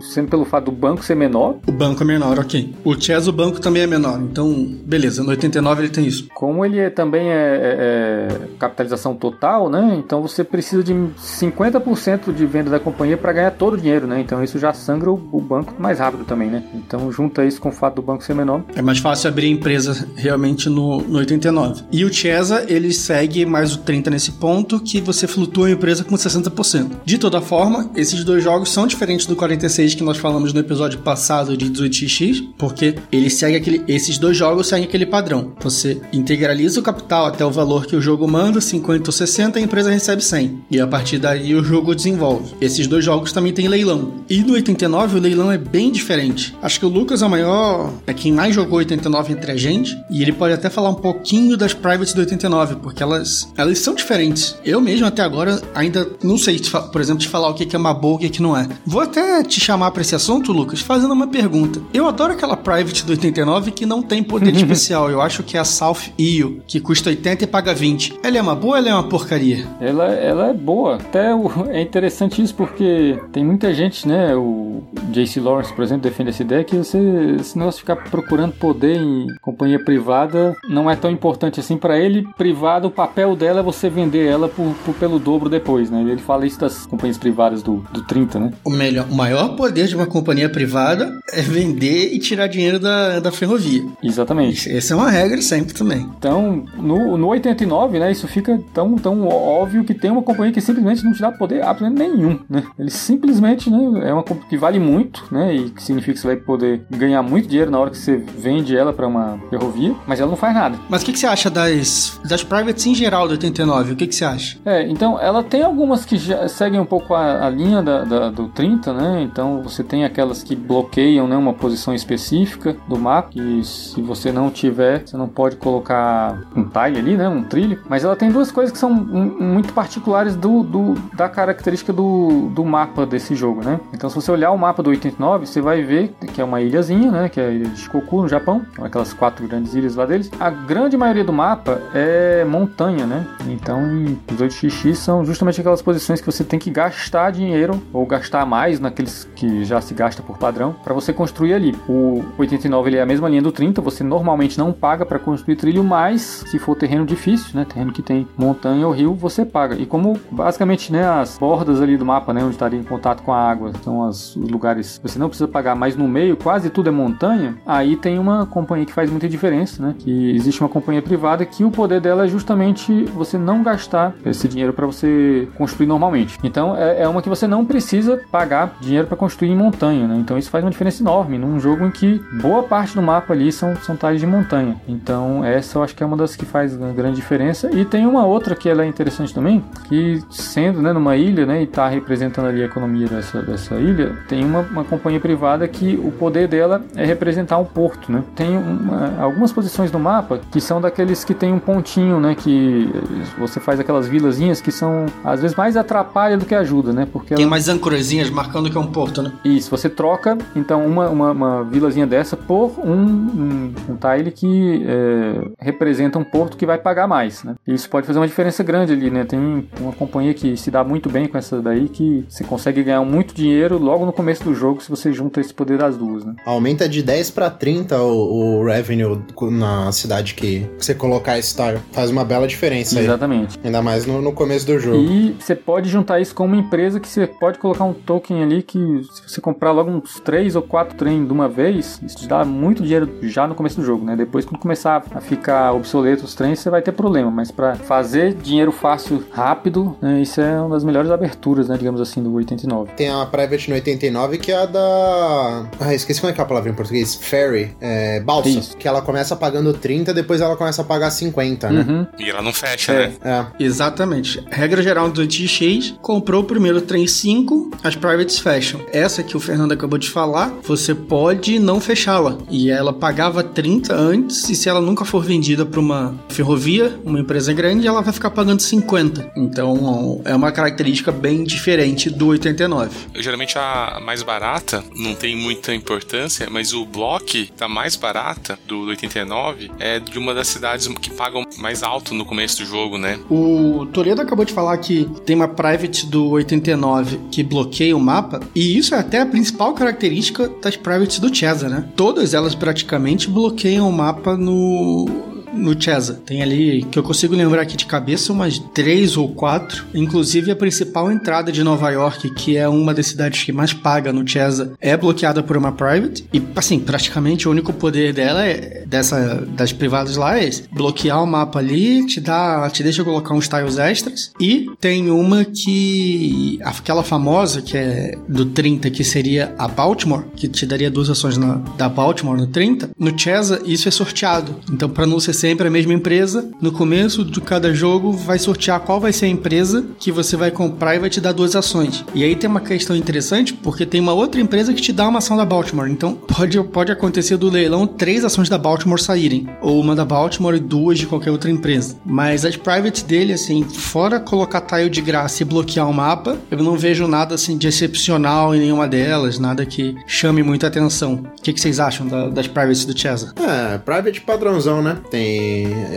sendo pelo fato do banco ser menor, O banco é menor, ok. O Chess, o banco também é menor. Então, beleza, no 89 ele tem isso. como ele é- também é, é- é capitalização total, né? Então você precisa de 50% de venda da companhia para ganhar todo o dinheiro, né? Então isso já sangra o, o banco mais rápido também, né? Então junta isso com o fato do banco ser menor. É mais fácil abrir a empresa realmente no, no 89. E o Chesa, ele segue mais o 30 nesse ponto, que você flutua a empresa com 60%. De toda forma, esses dois jogos são diferentes do 46 que nós falamos no episódio passado de 18x, porque ele segue aquele, esses dois jogos seguem aquele padrão. Você integraliza o capital até o valor que o jogo manda, 50 ou 60, a empresa recebe 100. E a partir daí o jogo desenvolve. Esses dois jogos também têm leilão. E no 89 o leilão é bem diferente. Acho que o Lucas é o maior, é quem mais jogou 89 entre a gente, e ele pode até falar um pouquinho das privates do 89, porque elas, elas são diferentes. Eu mesmo até agora ainda não sei, por exemplo, te falar o que é uma boa e o que que não é. Vou até te chamar para esse assunto, Lucas, fazendo uma pergunta. Eu adoro aquela private do 89 que não tem poder especial. Eu acho que é a South EO, que custa 80 e paga 20. Ela é uma boa ou ela é uma porcaria? Ela, ela é boa. Até o- é interessante isso porque tem muita gente, né? O J.C. Lawrence, por exemplo, defende essa ideia que você, esse negócio ficar procurando poder em companhia privada não é tão importante assim para ele. Privada, o papel dela é você vender ela por, por- pelo dobro depois, né? Ele fala isso das companhias privadas do, do 30, né? O, melhor, o maior poder de uma companhia privada é vender e tirar dinheiro da, da ferrovia. Exatamente. Essa é uma regra sempre também. Então, no, no 89, né, isso fica tão, tão óbvio que tem uma companhia que simplesmente não te dá poder absolutamente nenhum, né? Ele simplesmente, né, é uma companhia que vale muito, né, e que significa que você vai poder ganhar muito dinheiro na hora que você vende ela para uma ferrovia, mas ela não faz nada. Mas o que, que você acha das, das privates em geral do 89? O que, que você acha? É, então ela tem algumas que já seguem um pouco a, a linha da, da- do 30, né? Então você tem aquelas que bloqueiam né, uma posição específica do mapa, que se você não tiver, você não pode colocar um tile ali, né? Um trilho. Mas ela tem duas coisas que são muito particulares do, do- da característica do, do mapa desse jogo, né? Então se você olhar o mapa do 89, você vai ver que é uma ilhazinha, né? Que é a ilha de Shikoku, no Japão. Aquelas quatro grandes ilhas lá deles. A grande maioria do mapa é montanha, né? Então, em 18xx são justamente aquelas posições que você tem que gastar dinheiro ou gastar mais naqueles que já se gasta por padrão para você construir ali. O 89 ele é a mesma linha do 30, você normalmente não paga para construir trilho, mas se for terreno difícil, né, terreno que tem montanha ou rio, você paga. E como basicamente, né, as bordas ali do mapa, né, onde estaria em contato com a água, são as- os lugares que você não precisa pagar, mas no meio quase tudo é montanha, aí tem uma companhia que faz muita diferença, né? Que existe uma companhia privada que o poder dela é justamente você não gastar esse dinheiro para você construir normalmente. Então é, é uma que você não precisa pagar dinheiro para construir em montanha, né? Então isso faz uma diferença enorme num jogo em que boa parte do mapa ali são, são tais de montanha. Então essa eu acho que é uma das que faz grande diferença. E tem uma outra que ela é interessante também, que sendo né, numa ilha, né, e tá representando ali a economia dessa, dessa ilha, tem uma, uma companhia privada que o poder dela é representar um porto, né? Tem uma, algumas posições no mapa que são daqueles que tem um pontinho, né? Que você faz aquelas vilazinhas que são às vezes mais atrapalha do que ajuda, né? Porque Tem ela... mais âncorazinhas marcando que é um porto, né? Isso, você troca então uma, uma, uma vilazinha dessa por um, um, um tile que é, representa um porto que vai pagar mais, né? Isso pode fazer uma diferença grande ali, né? Tem uma companhia que se dá muito bem com essa daí que você consegue ganhar muito dinheiro logo no começo do jogo se você junta esse poder das duas, né? Aumenta de 10 pra 30 o, o revenue na cidade que você colocar esse tile. Faz uma bela diferença aí. Exatamente. Ainda mais no, no começo do jogo. E você pode juntar isso com uma empresa que você pode colocar um token ali que se você comprar logo uns 3 ou 4 trem de uma vez, isso te dá muito dinheiro já no começo do jogo, né? Depois quando começar a ficar obsoleto os trens, você vai ter problema, mas para fazer dinheiro fácil, rápido, né, isso é uma das melhores aberturas, né, digamos assim, do 89. Tem a Private no 89 que é a da. Ah, esqueci como é que é a palavra em português. Ferry. É, balsa. Isso. Que ela começa pagando 30, depois ela começa a pagar 50, né? Uhum. E ela não fecha, É. né? É. Exatamente. Regra geral do 8x, comprou o primeiro trem 5, as privates fecham. Essa que o Fernando acabou de falar, você pode não fechá-la. E ela pagava 30 antes, e se ela nunca for vendida para uma ferrovia, uma empresa grande, ela vai ficar pagando 50. Então é uma característica bem diferente do 89. Geralmente a mais barata não tem muita importância, mas o block da mais barata, do 89, é de uma das cidades que pagam mais alto no começo do jogo, né? O Toledo acabou de falar que tem uma private do 89 que bloqueia o mapa, e isso é até a principal característica das privates do Chesa, né? Todas elas praticamente bloqueiam o mapa no no Chesa. Tem ali, que eu consigo lembrar aqui de cabeça, umas três ou quatro. Inclusive, a principal entrada de Nova York, que é uma das cidades que mais paga no Chesa, é bloqueada por uma private. E, assim, praticamente o único poder dela, é, dessa, das privadas lá, é esse. bloquear o mapa ali, te dá, te deixa colocar uns tiles extras. E tem uma que, aquela famosa, que é do 30, que seria a Baltimore, que te daria duas ações na, da Baltimore no 30. No Chesa, isso é sorteado. Então, para não ser sempre a mesma empresa, no começo de cada jogo vai sortear qual vai ser a empresa que você vai comprar e vai te dar duas ações. E aí tem uma questão interessante, porque tem uma outra empresa que te dá uma ação da Baltimore. Então pode, pode acontecer do leilão três ações da Baltimore saírem, ou uma da Baltimore e duas de qualquer outra empresa. Mas as privates dele, assim, fora colocar tile de graça e bloquear o mapa, eu não vejo nada assim de excepcional em nenhuma delas, nada que chame muita atenção. O que, que vocês acham da- das privates do Chesa? É, private padrãozão, né? Tem.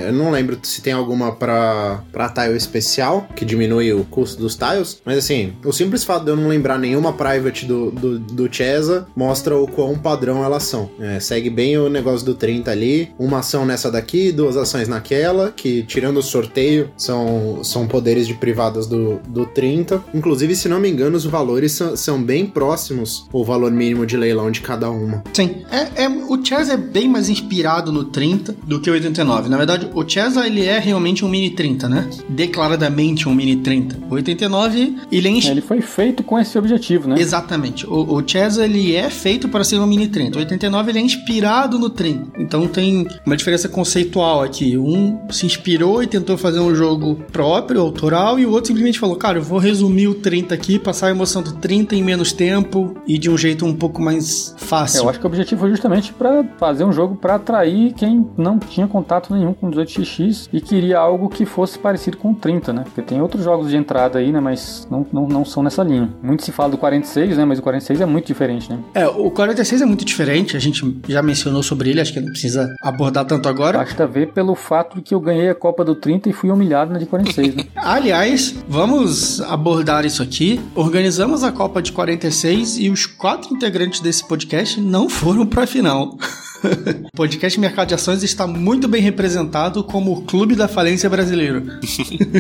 Eu não lembro se tem alguma pra, pra tile especial, que diminui o custo dos tiles. Mas assim, o simples fato de eu não lembrar nenhuma private do, do, do Chesa mostra o quão padrão elas são. É, segue bem o negócio do 30 ali. Uma ação nessa daqui, duas ações naquela, que tirando o sorteio, são, são poderes de privadas do, do 30. Inclusive, se não me engano, os valores são, são bem próximos o valor mínimo de leilão de cada uma. Sim, é, é- o Chesa é bem mais inspirado no 30 do que o 89. Na verdade, o Chesa ele é realmente um mini 30, né? Declaradamente um mini 30. O 89, ele é ins- Ele foi feito com esse objetivo, né? Exatamente. O, o Chesa ele é feito para ser um mini 30. O 89 ele é inspirado no 30. Então tem uma diferença conceitual aqui. Um se inspirou e tentou fazer um jogo próprio, autoral, e o outro simplesmente falou: Cara, eu vou resumir o 30 aqui, passar a emoção do 30 em menos tempo e de um jeito um pouco mais É, fácil. eu acho que o objetivo foi justamente para fazer um jogo para atrair quem não tinha contato nenhum com 18xx e queria algo que fosse parecido com o 30, né? Porque tem outros jogos de entrada aí, né? Mas não, não, não são nessa linha. Muito se fala do 46, né? Mas o 46 é muito diferente, né? É, o 46 é muito diferente, a gente já mencionou sobre ele, acho que não precisa abordar tanto agora. Basta ver pelo fato de que eu ganhei a Copa do 30 e fui humilhado na de 46, né? Aliás, vamos abordar isso aqui. Organizamos a Copa de 46 e os quatro integrantes desse podcast não foram para a final. O podcast Mercado de Ações está muito bem representado como o clube da falência brasileiro.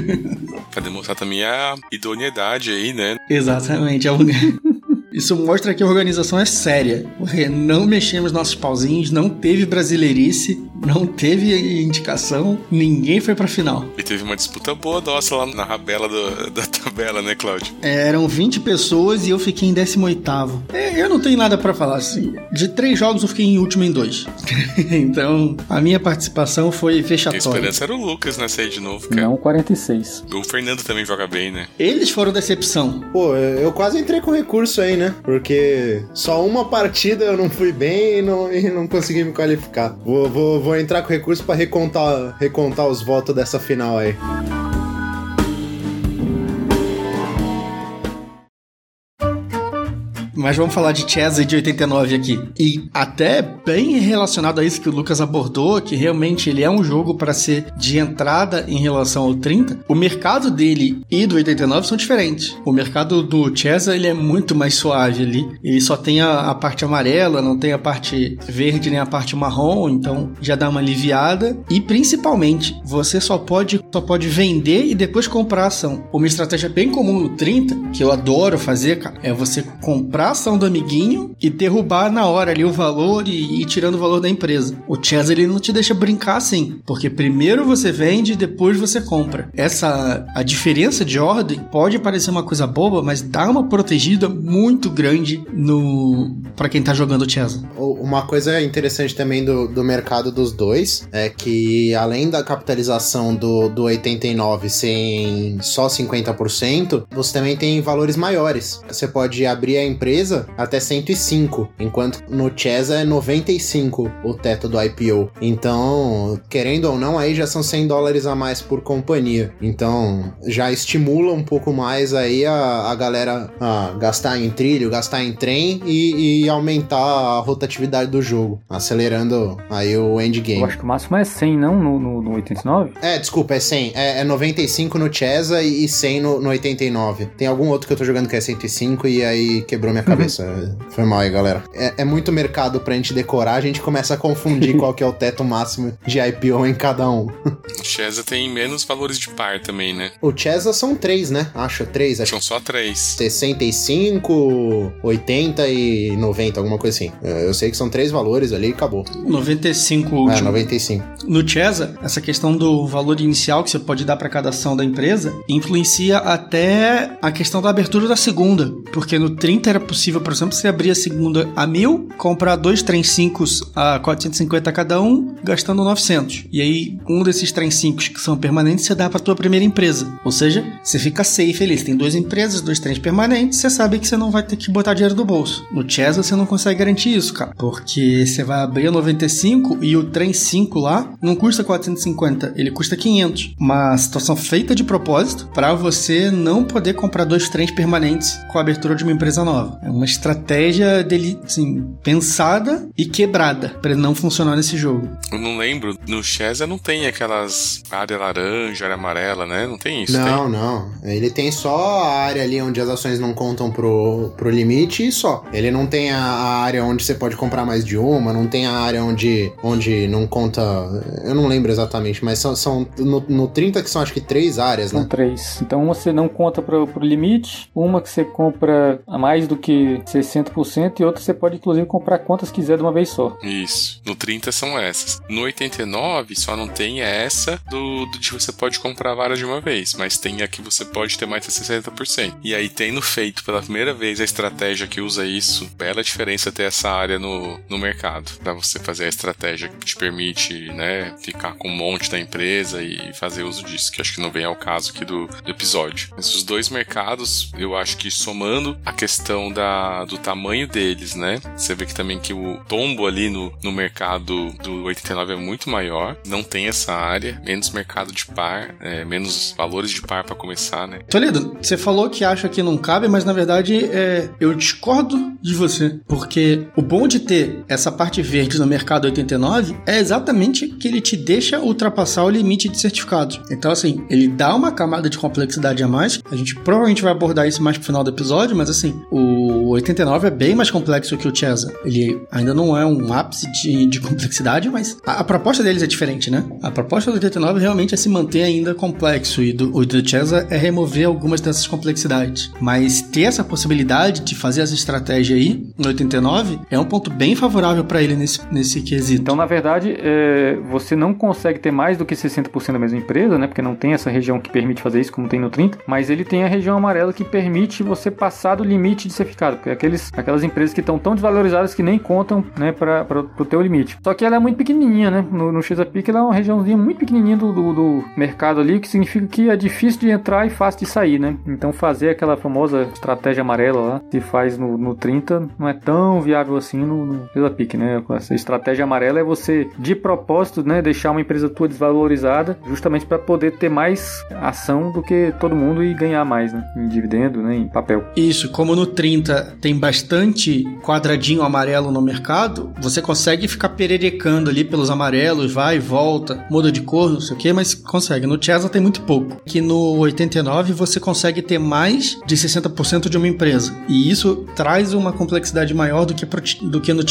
Pra demonstrar também a idoneidade aí, né? Exatamente. é o- Isso mostra que a organização é séria. Porque não mexemos nossos pauzinhos, não teve brasileirice, não teve indicação, ninguém foi pra final. E teve uma disputa boa nossa lá na rabela do- da tabela, né, Cláudio? É, Eram 20 pessoas e eu fiquei em 18º. É, eu não tenho nada pra falar assim. De três jogos eu fiquei em último em dois. então, a minha participação foi A fechatória. esperança era o Lucas nessa aí de novo, cara. Não o 46. O Fernando também joga bem, né? Eles foram decepção. Pô, eu quase entrei com recurso aí, né? Porque só uma partida eu não fui bem e não, e não consegui me qualificar. Vou, vou, vou entrar com recurso para recontar, recontar os votos dessa final aí. Mas vamos falar de Chesa de 89 aqui. E até bem relacionado a isso que o Lucas abordou, que realmente ele é um jogo para ser de entrada em relação ao 30. O mercado dele e do 89 são diferentes. O mercado do Chesa ele é muito mais suave ali. Ele só tem a, a parte amarela, não tem a parte verde nem a parte marrom, então já dá uma aliviada. E principalmente, você só pode só pode vender e depois comprar ação. Uma estratégia bem comum no 30, que eu adoro fazer, cara, é você comprar a ação do amiguinho e derrubar na hora ali o valor e ir tirando o valor da empresa. O Chess ele não te deixa brincar assim, porque primeiro você vende e depois você compra. Essa a diferença de ordem pode parecer uma coisa boba, mas dá uma protegida muito grande no para quem tá jogando Chess. Uma coisa interessante também do, do mercado dos dois é que além da capitalização do, do 89 sem só 50%, você também tem valores maiores. Você pode abrir a empresa empresa até 105, enquanto no Chesa é 95 o teto do IPO. Então, querendo ou não, aí já são 100 dólares a mais por companhia. Então, já estimula um pouco mais aí a, a galera a gastar em trilho, gastar em trem e, e aumentar a rotatividade do jogo, acelerando aí o endgame. Eu acho que o máximo é 100, não? No, no, no 89? É, desculpa, é 100. É, é 95 no Chesa e 100 no, no 89. Tem algum outro que eu tô jogando que é 105 e aí quebrou minha cabeça. Foi mal aí, galera. É, é, muito mercado pra gente decorar, a gente começa a confundir qual que é o teto máximo de IPO em cada um. o Chesa tem menos valores de par também, né? O Chesa são três, né? Acho três. Acho são só três. 65, 80 e 90, alguma coisa assim. Eu sei que são três valores ali e acabou. 95 último. É, 95. No Chesa, essa questão do valor inicial que você pode dar para cada ação da empresa influencia até a questão da abertura da segunda. Porque no 30 era possível por exemplo, você abrir a segunda a mil, comprar dois trem 5 a 450 cada um, gastando 900. E aí, um desses trem 5 que são permanentes, você dá para tua primeira empresa. Ou seja, você fica safe ali. Tem duas empresas, dois trens permanentes, você sabe que você não vai ter que botar dinheiro do bolso. No Chesa, você não consegue garantir isso, cara. Porque você vai abrir a 95 e o trem 5 lá não custa 450, ele custa 500. Uma situação feita de propósito para você não poder comprar dois trens permanentes com a abertura de uma empresa nova. É uma estratégia dele, assim, pensada e quebrada para não funcionar nesse jogo. Eu não lembro, no Chesa não tem aquelas área laranja, área amarela, né? Não tem isso? Não, tem? não. Ele tem só a área ali onde as ações não contam pro, pro limite e só. Ele não tem a, a área onde você pode comprar mais de uma, não tem a área onde, onde não conta. Eu não lembro exatamente, mas são, são no, no 30 que são acho que três áreas, são né? São três. Então uma você não conta pro, pro limite, uma que você compra a mais do que 60% e outra você pode inclusive comprar quantas quiser de uma vez só. Isso. No 30 são essas. No 89 só não tem essa do, do de você pode comprar várias de uma vez, mas tem a que você pode ter mais de 60%. E aí tendo feito pela primeira vez a estratégia que usa isso, bela diferença ter essa área no, no mercado, para você fazer a estratégia que te permite, né, ficar com um monte da empresa e fazer uso disso, que acho que não vem ao caso aqui do, do episódio. Mas os dois mercados, eu acho que somando a questão da do tamanho deles, né? Você vê que também que o tombo ali no, no mercado do 89 é muito maior, não tem essa área, menos mercado de par, é, menos valores de par para começar, né? Toledo, você falou que acha que não cabe, mas na verdade é, eu discordo de você, porque o bom de ter essa parte verde no mercado 89 é exatamente que ele te deixa ultrapassar o limite de certificados. Então, assim, ele dá uma camada de complexidade a mais. A gente provavelmente vai abordar isso mais pro final do episódio, mas assim, o o 89 é bem mais complexo que o Chesa. Ele ainda não é um ápice de, de complexidade, mas a, a, proposta deles é diferente, né? A proposta do 89 realmente é se manter ainda complexo e do, o do Chesa é remover algumas dessas complexidades. Mas ter essa possibilidade de fazer essa estratégia aí no 89 é um ponto bem favorável para ele nesse, nesse quesito. Então, na verdade, é, você não consegue ter mais do que 60% da mesma empresa, né? Porque não tem essa região que permite fazer isso, como tem no 30, mas ele tem a região amarela que permite você passar do limite de certificado porque é aqueles, aquelas empresas que estão tão desvalorizadas que nem contam, né, para o teu limite. Só que ela é muito pequenininha, né? No, no Chesapeake ela é uma regiãozinha muito pequenininha do, do, do mercado ali, que significa que é difícil de entrar e fácil de sair, né? Então fazer aquela famosa estratégia amarela lá, que faz no, no 30, não é tão viável assim no, no Chesapeake, né? Essa estratégia amarela é você, de propósito, né, deixar uma empresa tua desvalorizada, justamente para poder ter mais ação do que todo mundo e ganhar mais, né? Em dividendo, né? Em papel. Isso, como no 30 tem bastante quadradinho amarelo no mercado, você consegue ficar pererecando ali pelos amarelos, vai e volta, muda de cor, não sei o que, mas consegue. No Chesa tem muito pouco. Que no 89 você consegue ter mais de 60% de uma empresa. E isso traz uma complexidade maior do que, do que no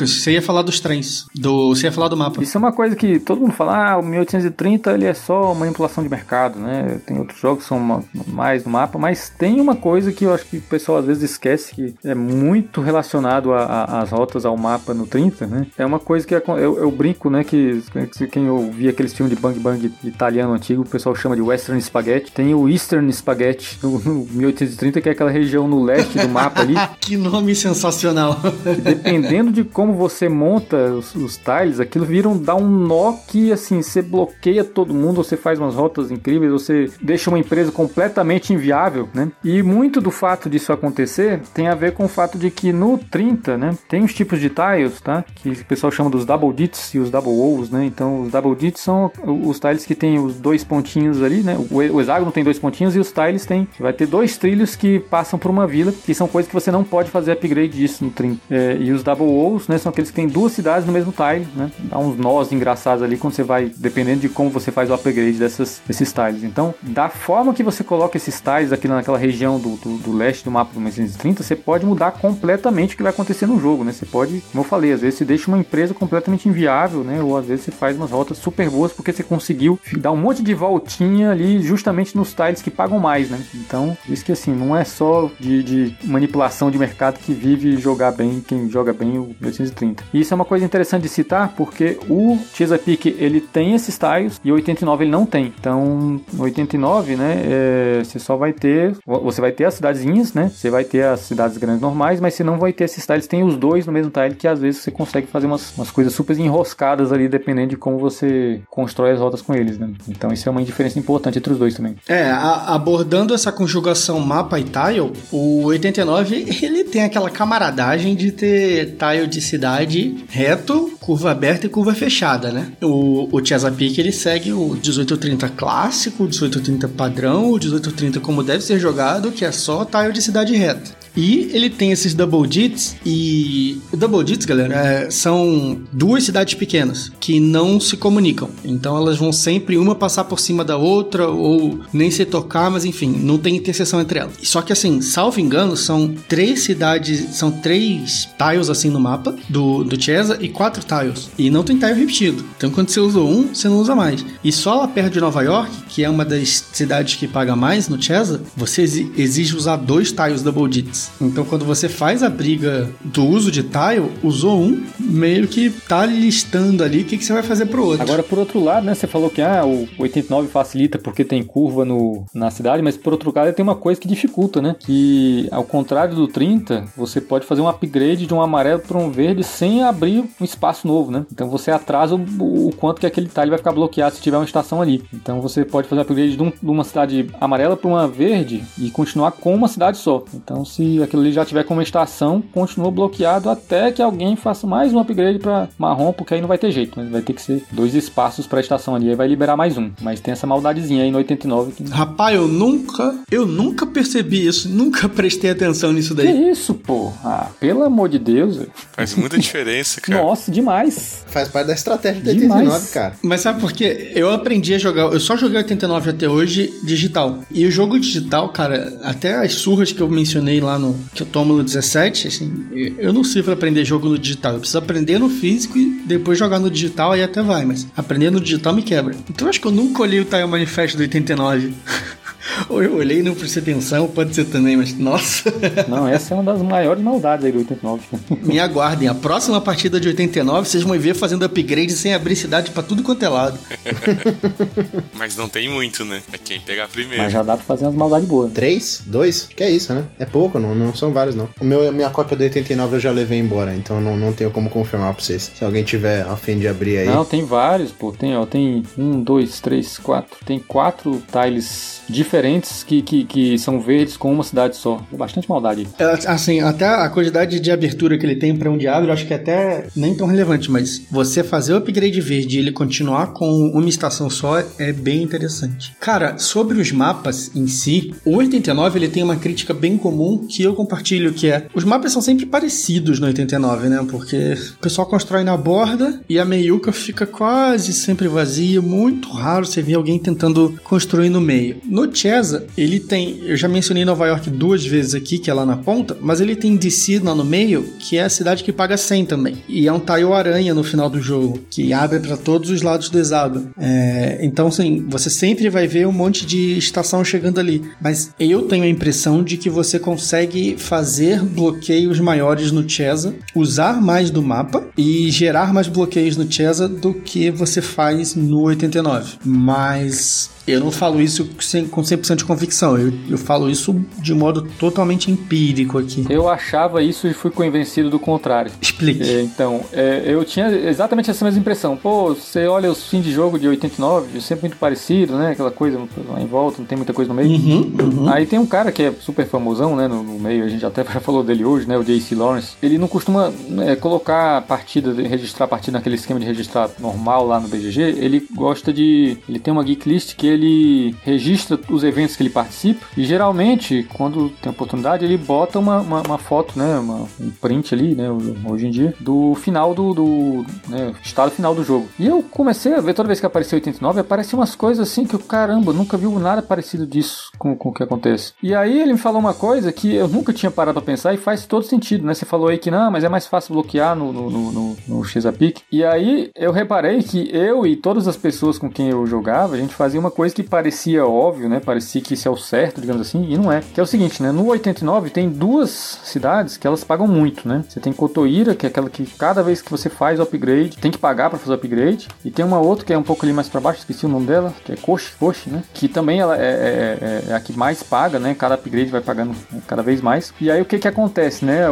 Chesa. Você ia falar dos trens, do, você ia falar do mapa. Isso é uma coisa que todo mundo fala, ah, o 1830 ele é só manipulação de mercado, né? Tem outros jogos que são mais no mapa, mas tem uma coisa que eu acho que o pessoal às vezes esquece que é muito relacionado às rotas ao mapa no 30, né? É uma coisa que eu, eu brinco, né? Que quem ouvia aqueles filmes de Bang Bang italiano antigo, o pessoal chama de Western Spaghetti. Tem o Eastern Spaghetti no, no 1830, que é aquela região no leste do mapa ali. que nome sensacional! dependendo de como você monta os, os tiles, aquilo vira um, dá um nó que, assim, você bloqueia todo mundo, você faz umas rotas incríveis, você deixa uma empresa completamente inviável, né? E muito do fato disso acontecer tem a ver com o fato de que no 30, né, tem os tipos de tiles, tá? Que o pessoal chama dos double dits e os double O's, né? Então, os double dits são os tiles que tem os dois pontinhos ali, né? O, o hexágono tem dois pontinhos e os tiles tem, vai ter dois trilhos que passam por uma vila, que são coisas que você não pode fazer upgrade disso no 30. É, e os double O's, né? Né? São aqueles que tem duas cidades no mesmo tile, né? Dá uns nós engraçados ali quando você vai, dependendo de como você faz o upgrade dessas, desses tiles. Então, da forma que você coloca esses tiles aqui naquela região do, do, do leste do mapa do 1930, você pode mudar completamente o que vai acontecer no jogo, né? Você pode, como eu falei, às vezes você deixa uma empresa completamente inviável, né? Ou às vezes você faz umas rotas super boas porque você conseguiu dar um monte de voltinha ali justamente nos tiles que pagam mais, né? Então, isso que assim, não é só de, de manipulação de mercado que vive jogar bem, quem joga bem o 1830. E isso é uma coisa interessante de citar porque o Chesapeake ele tem esses tiles e o 89 ele não tem. Então, no 89, né, é, você só vai ter, você vai ter as cidadezinhas, né? Você vai ter as cidades grandes normais, mas você não vai ter esses tiles. Tem os dois no mesmo tile que às vezes você consegue fazer umas, umas coisas super enroscadas ali, dependendo de como você constrói as rotas com eles, né? Então, isso é uma diferença importante entre os dois também. É, a, abordando essa conjugação mapa e tile, o 89 ele tem aquela camaradagem de ter tile de cidade reto, curva aberta e curva fechada, né? O, o Chesapeake ele segue o 1830 clássico, o 1830 padrão, o 1830 como deve ser jogado, que é só tile de cidade reta. E ele tem esses double dits e o double dits, galera, é, são duas cidades pequenas que não se comunicam. Então elas vão sempre uma passar por cima da outra ou nem se tocar, mas enfim, não tem interseção entre elas. Só que assim, salvo engano, são três cidades, são três tiles assim no mapa do, do Chesa e quatro tiles. E não tem tile repetido. Então quando você usou um, você não usa mais. E só lá perto de Nova York, que é uma das cidades que paga mais no Chesa, você exige usar dois tiles double dits. Então, quando você faz a briga do uso de tile, usou um, meio que tá listando ali o que, que você vai fazer pro outro. Agora, por outro lado, né, você falou que ah, o 89 facilita porque tem curva no, na cidade, mas por outro lado, tem uma coisa que dificulta, né? Que ao contrário do 30, você pode fazer um upgrade de um amarelo para um verde sem abrir um espaço novo, né? Então você atrasa o, o quanto que aquele tile vai ficar bloqueado se tiver uma estação ali. Então você pode fazer um upgrade de, um, de uma cidade amarela para uma verde e continuar com uma cidade só. Então, se aquilo ali já tiver como estação, continua bloqueado até que alguém faça mais um upgrade para marrom, porque aí não vai ter jeito, né? vai ter que ser dois espaços para estação ali, aí vai liberar mais um. Mas tem essa maldadezinha aí no 89 que... Rapaz, eu nunca, eu nunca percebi isso, nunca prestei atenção nisso daí. Que isso, pô? Ah, pelo amor de Deus. Faz muita diferença, cara. Nossa, demais. Faz parte da estratégia do 89, cara. Mas sabe por quê? Eu aprendi a jogar, eu só joguei 89 até hoje digital. E o jogo digital, cara, até as surras que eu mencionei lá no que eu tomo no 17, assim, eu não sei para aprender jogo no digital. Eu preciso aprender no físico e depois jogar no digital aí até vai, mas aprender no digital me quebra. Então eu acho que eu nunca olhei o Tile Manifesto do 89. Eu olhei e não prestei atenção, pode ser também, mas nossa. Não, essa é uma das maiores maldades aí do 89. Me aguardem, a próxima partida de 89 vocês vão ver fazendo upgrade sem abrir cidade pra tudo quanto é lado. Mas não tem muito, né? É quem pegar primeiro. Mas já dá pra fazer umas maldades boas. Três? Dois? Que é isso, né? É pouco, não, não são vários, não. O meu, minha cópia do 89 eu já levei embora, então não, não tenho como confirmar pra vocês. Se alguém tiver a fim de abrir aí. Não, tem vários, pô. Tem, ó, tem um, dois, três, quatro. Tem quatro tiles diferentes que, que, que são verdes com uma cidade só. Bastante maldade. É, assim, até a quantidade de abertura que ele tem pra onde abre, eu acho que é até nem tão relevante, mas você fazer o upgrade verde e ele continuar com uma estação só é bem interessante. Cara, sobre os mapas em si, o 89 ele tem uma crítica bem comum que eu compartilho, que é os mapas são sempre parecidos no 89, né? Porque o pessoal constrói na borda e a meiuca fica quase sempre vazia, muito raro você ver alguém tentando construir no meio. No Chesa, ele tem, eu já mencionei Nova York duas vezes aqui, que é lá na ponta, mas ele tem DC lá no meio, que é a cidade que paga 100 também. E é um tile aranha no final do jogo, que abre para todos os lados do hexágono. É, então, assim, você sempre vai ver um monte de estação chegando ali. Mas eu tenho a impressão de que você consegue fazer bloqueios maiores no Chesa, usar mais do mapa e gerar mais bloqueios no Chesa do que você faz no 89. Mas eu não falo isso sem, com 100% de convicção, eu, eu falo isso de modo totalmente empírico aqui. Eu achava isso e fui convencido do contrário. Explique. É, então, é, eu tinha exatamente essa mesma impressão. Pô, você olha os fins de jogo de 89, sempre muito parecido, né? Aquela coisa lá em volta, não tem muita coisa no meio. Uhum, uhum. Aí tem um cara que é super famosão, né? No, no meio, a gente até já falou dele hoje, né? O JC Lawrence. Ele não costuma é, colocar a partida, registrar partida naquele esquema de registrar normal lá no BGG. Ele gosta de. Ele tem uma geek list que ele registra os eventos que ele participa e geralmente, quando tem oportunidade, ele bota uma, uma, uma foto, né? Uma, um print ali, né? Hoje em dia, do final do, do né, estado final do jogo. E eu comecei a ver toda vez que apareceu 89, apareciam umas coisas assim que eu, caramba, nunca vi nada parecido disso com, com o que acontece. E aí ele me falou uma coisa que eu nunca tinha parado pra pensar e faz todo sentido, né? Você falou aí que não, mas é mais fácil bloquear no, no, no, no, no Chesapeake. E aí eu reparei que eu e todas as pessoas com quem eu jogava, a gente fazia uma coisa que parecia óbvio, né? Parecia que isso é o certo, digamos assim, e não é. Que é o seguinte, né? No 89 tem duas cidades que elas pagam muito, né? Você tem Cotoíra, que é aquela que cada vez que você faz o upgrade, tem que pagar para fazer o upgrade. E tem uma outra que é um pouco ali mais para baixo, esqueci o nome dela, que é Koshi, Koshi, né? Que também ela é, é, é, é a que mais paga, né? Cada upgrade vai pagando cada vez mais. E aí o que que acontece, né?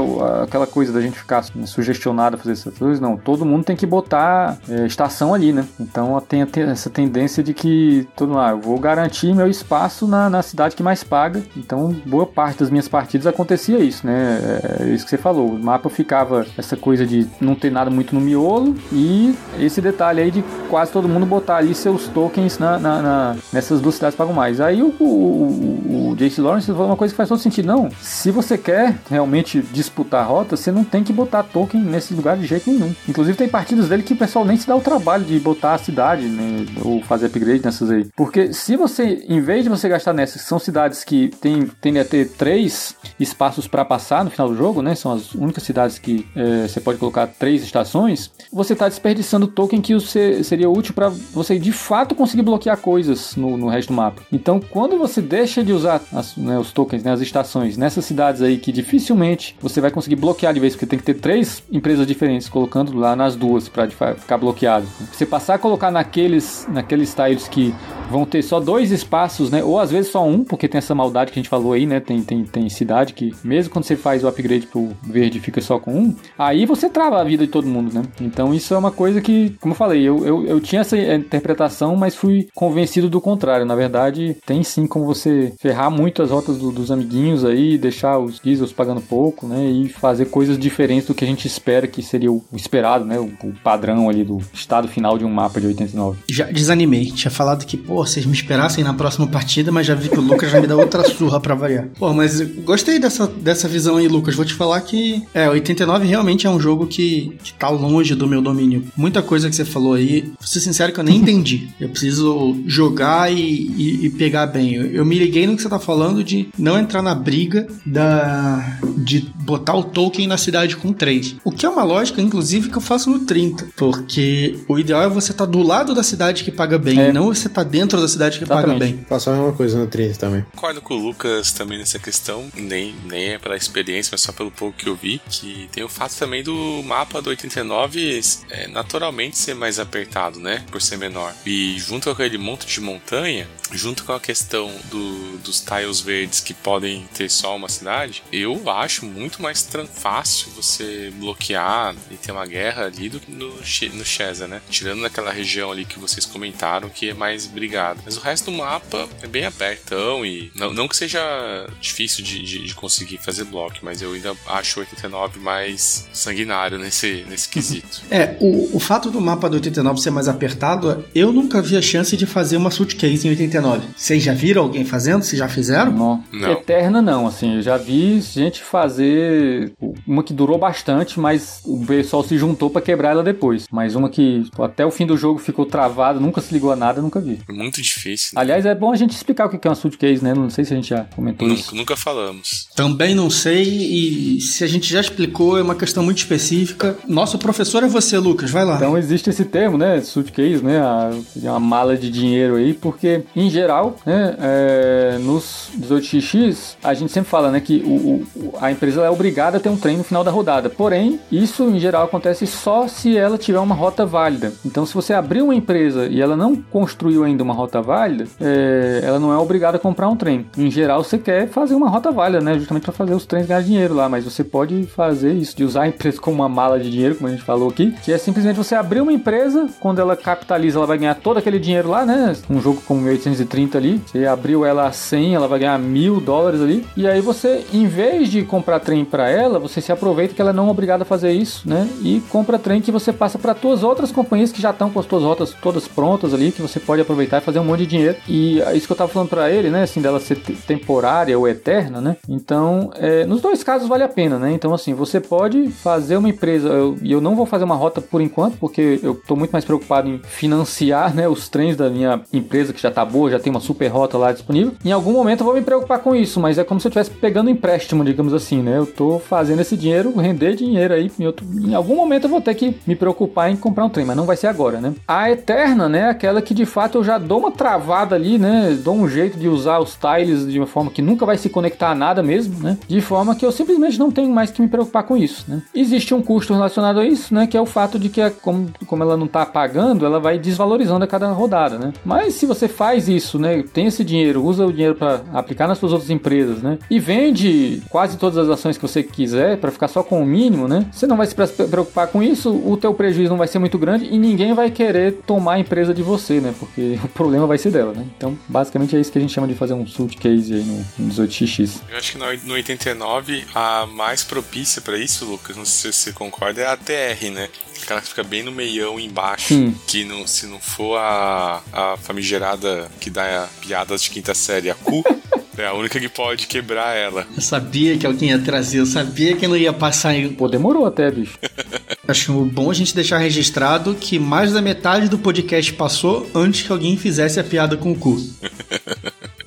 Aquela coisa da gente ficar sugestionado a fazer essas coisas, não. Todo mundo tem que botar é, estação ali, né? Então tem, tem essa tendência de que todo eu vou garantir meu espaço na, na cidade que mais paga. Então boa parte das minhas partidas acontecia isso, né? É isso que você falou. O mapa ficava essa coisa de não ter nada muito no miolo e esse detalhe aí de quase todo mundo botar ali seus tokens na, na, na nessas duas cidades pagam mais. Aí o, o, o, Jace Lawrence falou uma coisa que faz todo sentido. Não, se você quer realmente disputar a rota, você não tem que botar token nesse lugar de jeito nenhum. Inclusive tem partidas dele que o pessoal nem se dá o trabalho de botar a cidade, né, ou fazer upgrade nessas aí. Se você, em vez de você gastar nessas, que são cidades que tem, tendem a ter três espaços para passar no final do jogo, né? São as únicas cidades que é, você pode colocar três estações. Você está desperdiçando token que você, seria útil para você de fato conseguir bloquear coisas no, no, resto do mapa. Então, quando você deixa de usar as, né, os tokens, né, as estações nessas cidades aí que dificilmente você vai conseguir bloquear de vez, porque tem que ter três empresas diferentes colocando lá nas duas para ficar bloqueado. Você passar a colocar naqueles, naqueles tiles que vão ter só dois espaços, né? Ou às vezes só um, porque tem essa maldade que a gente falou aí, né? Tem, tem, tem cidade que, mesmo quando você faz o upgrade pro verde, fica só com um. Aí você trava a vida de todo mundo, né? Então isso é uma coisa que, como eu falei, eu, eu, eu tinha essa interpretação, mas fui convencido do contrário. Na verdade, tem sim como você ferrar muito as rotas do, dos amiguinhos aí, deixar os diesels pagando pouco, né? E fazer coisas diferentes do que a gente espera que seria o, o esperado, né? O, o padrão ali do estado final de um mapa de 89. Já desanimei. Tinha falado que, pô, vocês me esperassem na próxima partida, mas já vi que o Lucas já me dá outra surra pra variar. Pô, mas gostei dessa, dessa visão aí, Lucas. Vou te falar que, é, 89 realmente é um jogo que, que tá longe do meu domínio. Muita coisa que você falou aí, vou ser sincero que eu nem entendi. Eu preciso jogar e, e, e pegar bem. Eu, eu, me liguei no que você tá falando de não entrar na briga da, de botar o token na cidade com 3. O que é uma lógica, inclusive, que eu faço no 30. Porque o ideal é você estar tá do lado da cidade que paga bem, é. não você tá dentro da cidade que Exatamente. paga bem. Faço a mesma coisa no 30 também. Concordo com o Lucas também nessa questão, nem, nem é pela experiência, mas só pelo pouco que eu vi, que tem o fato também do mapa do 89 é, naturalmente ser mais apertado, né? Por ser menor. E junto com aquele monte de montanha, junto com a questão do, dos tiles verdes que podem ter só uma cidade, eu acho muito mais fácil você bloquear e ter uma guerra ali do que no, no Chesa, né? Tirando naquela região ali que vocês comentaram que é mais Mas o resto do mapa é bem abertão e não, não que seja difícil de, de, de conseguir fazer bloco, mas eu ainda acho o 89 mais sanguinário nesse, nesse quesito. É, o, o fato do mapa do 89 ser mais apertado, eu nunca vi a chance de fazer uma suitcase em 89. Vocês já viram alguém fazendo? Vocês já fizeram? Não. não. Eterna não, assim, eu já vi gente fazer uma que durou bastante, mas o pessoal se juntou para quebrar ela depois. Mas uma que tipo, até o fim do jogo ficou travada, nunca se ligou a nada, nunca vi. Muito difícil. Né? Aliás, é bom a gente explicar o que é uma suitcase, né? Não sei se a gente já comentou nunca, isso. Nunca falamos. Também não sei, e se a gente já explicou, é uma questão muito específica. Nosso professor é você, Lucas, vai lá. Então existe esse termo, né? Suitcase, né? A, uma mala de dinheiro aí, porque em geral, né? É, nos 18x, a gente sempre fala, né? Que o, o, a empresa é obrigada a ter um trem no final da rodada. Porém, isso em geral acontece só se ela tiver uma rota válida. Então, se você abrir uma empresa e ela não construiu ainda uma rota válida, é, ela não é obrigada a comprar um trem. Em geral, você quer fazer uma rota válida, né? Justamente para fazer os trens ganhar dinheiro lá. Mas você pode fazer isso, de usar a empresa como uma mala de dinheiro, como a gente falou aqui, que é simplesmente você abrir uma empresa, quando ela capitaliza, ela vai ganhar todo aquele dinheiro lá, né? Um jogo como 1830 ali, você abriu ela a 100, ela vai ganhar mil dólares ali. E aí você, em vez de comprar trem para ela, você se aproveita que ela não é obrigada a fazer isso, né? E compra trem que você passa para tuas outras companhias que já estão com as tuas rotas todas prontas ali, que você pode aproveitar e fazer um monte de dinheiro. E é isso que eu tava falando para ele, né? Assim, dela ser temporária ou eterna, né? Então, é, nos dois casos vale a pena, né? Então, assim, você pode fazer uma empresa, e eu, eu não vou fazer uma rota por enquanto, porque eu tô muito mais preocupado em financiar, né? Os trens da minha empresa que já tá boa, já tem uma super rota lá disponível. Em algum momento eu vou me preocupar com isso, mas é como se eu estivesse pegando empréstimo, digamos assim, né? Eu tô fazendo esse dinheiro render dinheiro aí. Em, outro, em algum momento eu vou ter que me preocupar em comprar um trem, mas não vai ser agora, né? A Eterna, né? Aquela que de fato eu já dou uma travada ali, né? Dou um jeito de usar os tiles de uma forma que nunca vai se conectar a nada mesmo, né? De forma que eu simplesmente não tenho mais que me preocupar com isso, né? Existe um custo relacionado a isso, né? Que é o fato de que, como, como ela não tá pagando, ela vai desvalorizando a cada rodada, né? Mas se você faz isso, né? Tem esse dinheiro, usa o dinheiro para aplicar nas suas outras empresas, né? E vende quase todas as ações que você quiser para ficar só com o mínimo, né? Você não vai se preocupar com isso, o teu prejuízo não vai ser muito grande e ninguém vai querer tomar a empresa de você, né? Porque o problema vai ser dela, né? Então, basicamente é isso que a gente chama de fazer um suitcase aí no, no 18x. Eu acho que no 89 a mais propícia para isso, Lucas, não sei se você concorda, é a TR, né? Aquela que fica bem no meião embaixo. Sim. Que não, se não for a, a famigerada que dá piadas de quinta série, a cu. É a única que pode quebrar ela. Eu sabia que alguém ia trazer, eu sabia que não ia passar em. Pô, demorou até, bicho. Acho bom a gente deixar registrado que mais da metade do podcast passou antes que alguém fizesse a piada com o cu.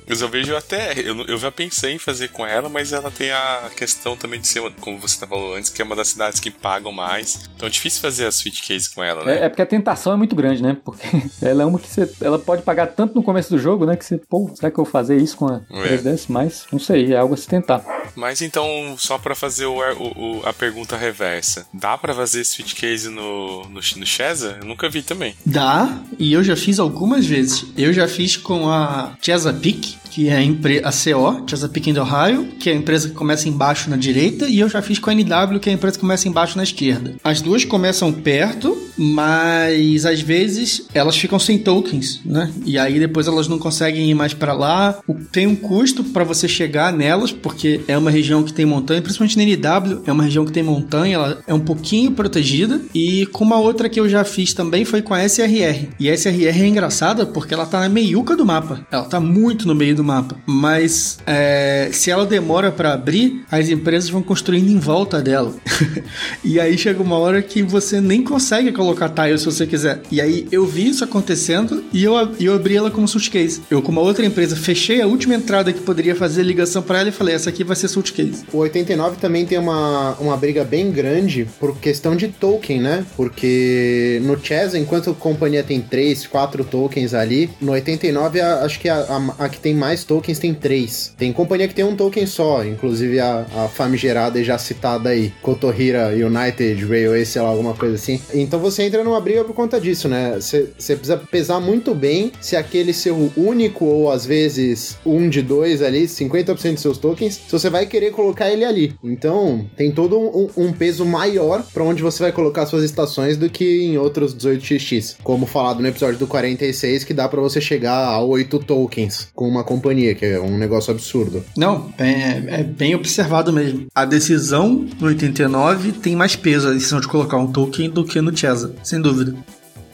Mas eu vejo até. Eu, eu já pensei em fazer com ela, mas ela tem a questão também de ser, como você falou antes, que é uma das cidades que pagam mais. Então é difícil fazer a Switch Case com ela, né? É, é porque a tentação é muito grande, né? Porque ela é uma que você. Ela pode pagar tanto no começo do jogo, né? Que você, pô, será que eu vou fazer isso com a 3DS? É. Mas não sei, é algo a se tentar. Mas então, só para fazer o, o, a pergunta reversa: dá para fazer Switch Case no, no, no Chesa? Eu nunca vi também. Dá, e eu já fiz algumas vezes. Eu já fiz com a Chesapeake que é a, a CO, Chesapeake do Ohio, que é a empresa que começa embaixo na direita, e eu já fiz com a NW, que é a empresa que começa embaixo na esquerda. As duas começam perto, mas às vezes elas ficam sem tokens, né? E aí depois elas não conseguem ir mais para lá. Tem um custo para você chegar nelas, porque é uma região que tem montanha, principalmente na NW, é uma região que tem montanha, ela é um pouquinho protegida. E com uma outra que eu já fiz também foi com a SRR. E a SRR é engraçada porque ela tá na meiuca do mapa. Ela tá muito no meio do mapa. Mas é, se ela demora para abrir, as empresas vão construindo em volta dela. e aí chega uma hora que você nem consegue colocar tile se você quiser. E aí eu vi isso acontecendo e eu, eu abri ela como suitcase. Eu, com uma outra empresa, fechei a última entrada que poderia fazer ligação para ela e falei: essa aqui vai ser suitcase. O 89 também tem uma, uma briga bem grande por questão de token, né? Porque no Chess, enquanto a companhia tem 3, 4 tokens ali, no 89 a, acho que a, a, a, que tem mais tokens tem 3. Tem companhia que tem um token só, inclusive a, a famigerada e já citada aí, Kotohira United Railway, sei lá, alguma coisa assim. Então você entra numa briga por conta disso, né? Você precisa pesar muito bem se aquele seu único ou às vezes um de dois ali, 50% dos seus tokens, se você vai querer colocar ele ali. Então tem todo um, um peso maior para onde você vai colocar suas estações do que em outros 18xx. Como falado no episódio do 46, que dá para você chegar a 8 tokens com uma companhia, que é um negócio absurdo. Não, é, é bem observado mesmo. A decisão no 89 tem mais peso, a decisão de colocar um token, do que no Chesa, sem dúvida.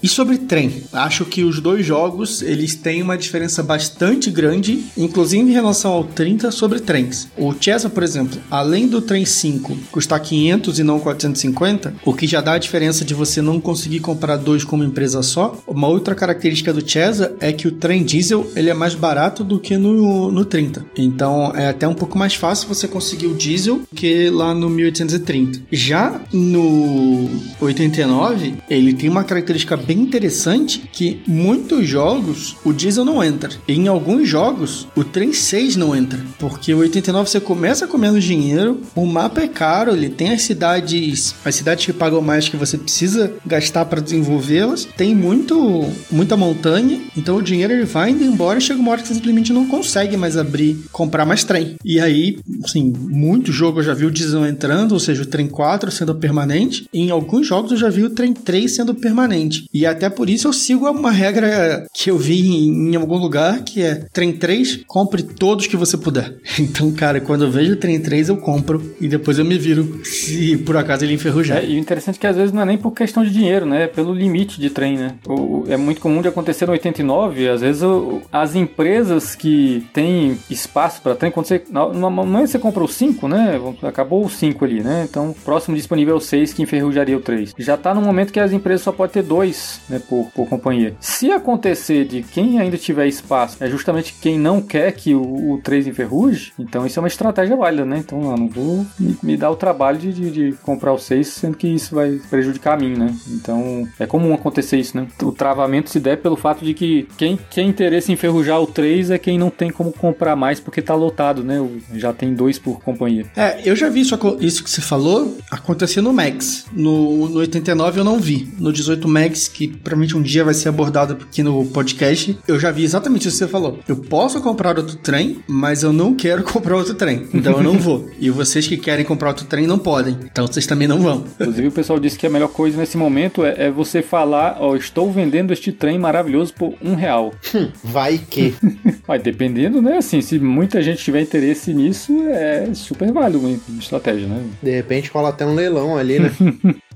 E sobre trem, acho que os dois jogos eles têm uma diferença bastante grande, inclusive em relação ao 30 sobre trens. O Chesa, por exemplo, além do trem 5 custar 500 e não 450, o que já dá a diferença de você não conseguir comprar dois como empresa só. Uma outra característica do Chesa é que o trem diesel ele é mais barato do que no, no 30. Então é até um pouco mais fácil você conseguir o diesel que lá no 1830. Já no 89, ele tem uma característica bem bem interessante que muitos jogos o diesel não entra. Em alguns jogos o trem 6 não entra. Porque o 89 você começa com menos dinheiro, o mapa é caro, ele tem as cidades, as cidades que pagam mais que você precisa gastar para desenvolvê-las. Tem muito, muita montanha, então o dinheiro ele vai indo embora e chega uma hora que você simplesmente não consegue mais abrir, comprar mais trem. E aí, assim, muito jogo eu já vi o diesel entrando, ou seja, o trem 4 sendo permanente. Em alguns jogos eu já vi o trem 3 sendo permanente. E até por isso eu sigo uma regra que eu vi em, em algum lugar, que é trem 3, compre todos que você puder. Então, cara, quando eu vejo o trem 3, eu compro e depois eu me viro se por acaso ele enferrujar. É, e o interessante é que às vezes não é nem por questão de dinheiro, né? É pelo limite de trem, né? O, é muito comum de acontecer no 89, às vezes o, as empresas que têm espaço para trem, quando você. Normalmente você compra o 5, né? Acabou o 5 ali, né? Então, próximo disponível é o 6 que enferrujaria o 3. Já tá no momento que as empresas só podem ter dois né, por, por companhia. Se acontecer de quem ainda tiver espaço é justamente quem não quer que o, o 3 enferruje, então isso é uma estratégia válida, né? Então eu não vou me, me dar o trabalho de, de, de, comprar o 6, sendo que isso vai prejudicar a mim, né? Então é comum acontecer isso, né? O travamento se der pelo fato de que quem tem interesse em enferrujar o 3 é quem não tem como comprar mais porque tá lotado, né? Já tem dois por companhia. É, eu já vi isso, isso que você falou acontecer no Max. No, no 89 eu não vi. No 18 Max, que provavelmente um dia vai ser abordado aqui no podcast, eu já vi exatamente isso que você falou. Eu posso comprar outro trem, mas eu não quero comprar outro trem. Então eu não vou. E vocês que querem comprar outro trem não podem. Então vocês também não vão. Inclusive o pessoal disse que a melhor coisa nesse momento é, é você falar, ó, estou vendendo este trem maravilhoso por um real. Hum, vai que. Vai, dependendo, né? Assim, se muita gente tiver interesse nisso, é super válido uma estratégia, né? De repente rola até um leilão ali, né?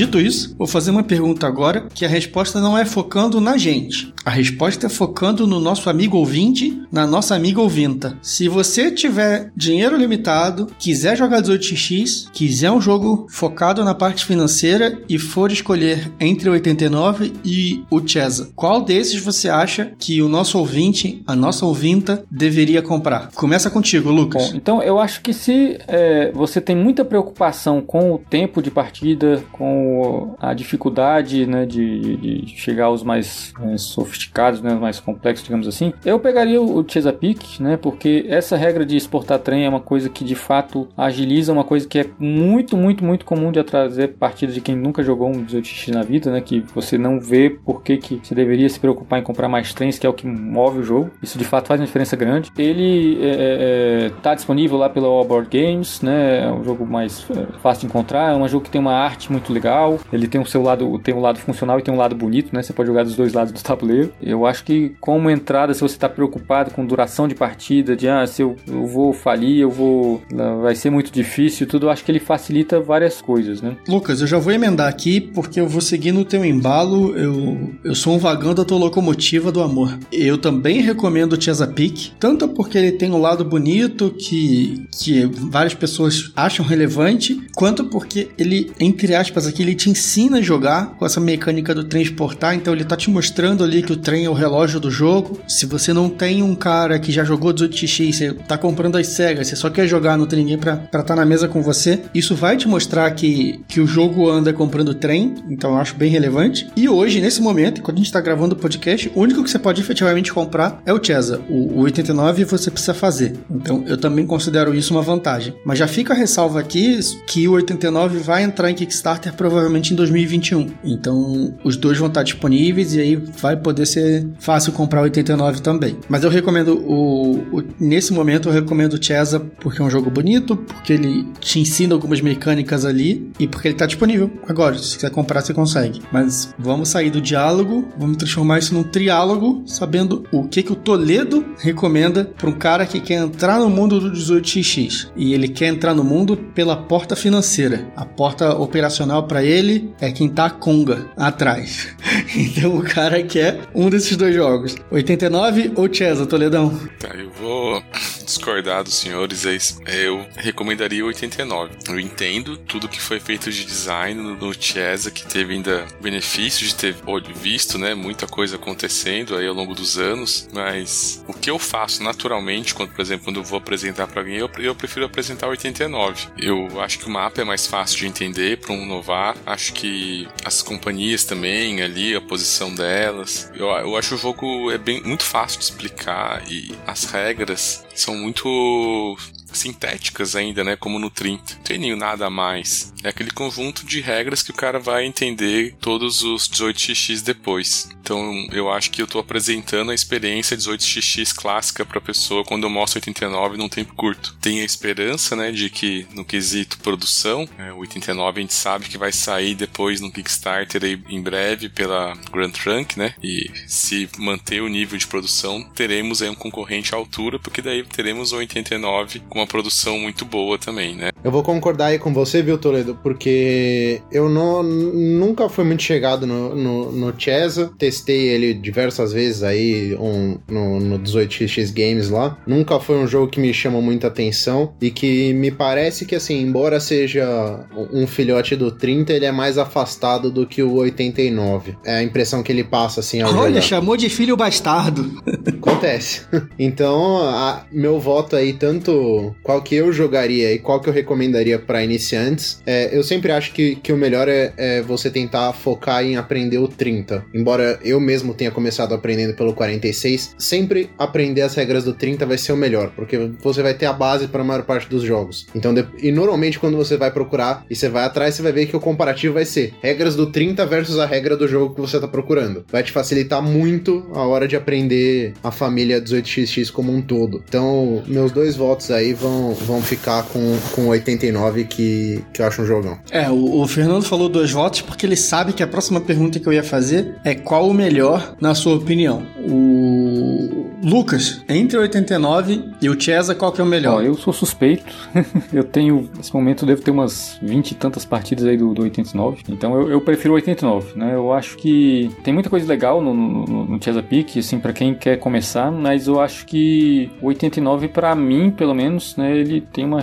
Dito isso, vou fazer uma pergunta agora que a resposta não é focando na gente. A resposta é focando no nosso amigo ouvinte, na nossa amiga ouvinta. Se você tiver dinheiro limitado, quiser jogar 18x, quiser um jogo focado na parte financeira e for escolher entre o 89 e o Chesa, qual desses você acha que o nosso ouvinte, a nossa ouvinta, deveria comprar? Começa contigo, Lucas. Bom, então eu acho que se é, você tem muita preocupação com o tempo de partida, com a dificuldade né, de, de chegar aos mais é, sofisticados, né, mais complexos, digamos assim, eu pegaria o Chesapeake, né, porque essa regra de exportar trem é uma coisa que de fato agiliza, uma coisa que é muito, muito, muito comum de trazer partida de quem nunca jogou um 18x na vida, né, que você não vê por que, que você deveria se preocupar em comprar mais trens, que é o que move o jogo. Isso de fato faz uma diferença grande. Ele está é, é, tá disponível lá pela All Board Games, né, é um jogo mais é, fácil de encontrar, é um jogo que tem uma arte muito legal ele tem o seu lado, tem um lado funcional e tem um lado bonito, né? Você pode jogar dos dois lados do tabuleiro. Eu acho que como entrada, se você está preocupado com duração de partida, de ah, se eu, eu vou falir, eu vou. vai ser muito difícil, tudo, eu acho que ele facilita várias coisas, né? Lucas, eu já vou emendar aqui porque eu vou seguir no teu embalo. Eu, eu sou um vagão da tua locomotiva do amor. Eu também recomendo o Chesapeake, tanto porque ele tem um lado bonito que, que várias pessoas acham relevante, quanto porque ele, entre aspas, aqui, ele te ensina a jogar com essa mecânica do transportar, então ele tá te mostrando ali que o trem é o relógio do jogo. Se você não tem um cara que já jogou 18x, você tá comprando as cegas, você só quer jogar, não tem ninguém pra estar tá na mesa com você, isso vai te mostrar que, que o jogo anda comprando trem, então eu acho bem relevante. E hoje, nesse momento, quando a gente tá gravando o podcast, o único que você pode efetivamente comprar é o Chesa. O, o 89 você precisa fazer. Então eu também considero isso uma vantagem. Mas já fica a ressalva aqui que o 89 vai entrar em Kickstarter provavelmente em 2021. Então os dois vão estar disponíveis e aí vai poder ser fácil comprar o 89 também. Mas eu recomendo o, o nesse momento eu recomendo o Chesa porque é um jogo bonito, porque ele te ensina algumas mecânicas ali e porque ele está disponível agora. Se quiser comprar você consegue. Mas vamos sair do diálogo, vamos transformar isso num triálogo, sabendo o que que o Toledo recomenda para um cara que quer entrar no mundo do 18xx e ele quer entrar no mundo pela porta financeira. A porta operacional para ele é quem tá Conga atrás. Então o cara quer um desses dois jogos. 89 ou Chesa, Toledão? Tá, eu vou discordar dos senhores. Eu recomendaria 89. Eu entendo tudo que foi feito de design no Chesa, que teve ainda benefício de ter visto, né, muita coisa acontecendo aí ao longo dos anos, mas o que eu faço naturalmente, quando, por exemplo, quando eu vou apresentar para alguém, eu, eu prefiro apresentar 89. Eu acho que o mapa é mais fácil de entender para um novar. Acho que as companhias também ali, a posição delas. Eu, eu acho o jogo é bem muito fácil de explicar e as regras são muito sintéticas ainda, né? Como no 30. Não tem nem nada a mais. É aquele conjunto de regras que o cara vai entender todos os 18xx depois. Então eu acho que eu tô apresentando a experiência 18xx clássica pra pessoa quando eu mostro 89 num tempo curto. Tem a esperança, né, de que no quesito produção, é, o 89 a gente sabe que vai sair depois no Kickstarter aí, em breve pela Grand Trunk, né? E se manter o nível de produção, teremos aí um concorrente à altura, porque daí teremos o 89 com uma produção muito boa também, né? Eu vou concordar aí com você, viu, Toledo? Porque eu não, nunca fui muito chegado no, no, no Chesa. Testei ele diversas vezes aí um, no, no 18x Games lá. Nunca foi um jogo que me chamou muita atenção e que me parece que, assim, embora seja um filhote do 30, ele é mais afastado do que o 89. É a impressão que ele passa, assim, ao Olha, jogar. chamou de filho bastardo. Acontece. Então, a, meu voto aí, tanto qual que eu jogaria e qual que eu recomendaria para iniciantes, é, eu sempre acho que, que o melhor é, é, você tentar focar em aprender o 30. Embora eu mesmo tenha começado aprendendo pelo 46, sempre aprender as regras do 30 vai ser o melhor, porque você vai ter a base para a maior parte dos jogos. Então, e normalmente quando você vai procurar e você vai atrás, você vai ver que o comparativo vai ser regras do 30 versus a regra do jogo que você está procurando. Vai te facilitar muito a hora de aprender a família 18xx como um todo. Então, meus dois votos aí vão, vão ficar com, com 89, que, que eu acho um jogão. É, o, o Fernando falou dois votos porque ele sabe que a próxima pergunta que eu ia fazer é qual o melhor, na sua opinião. O Lucas, entre o 89 e o Chesa, qual que é o melhor? Ó, eu sou suspeito. eu tenho, nesse momento, devo ter umas 20 e tantas partidas aí do, do 89. Então eu, eu prefiro o 89, né? Eu acho que tem muita coisa legal no, no, no Chesapeake, assim, para quem quer começar, mas eu acho que o 89, para mim, pelo menos, né, ele tem uma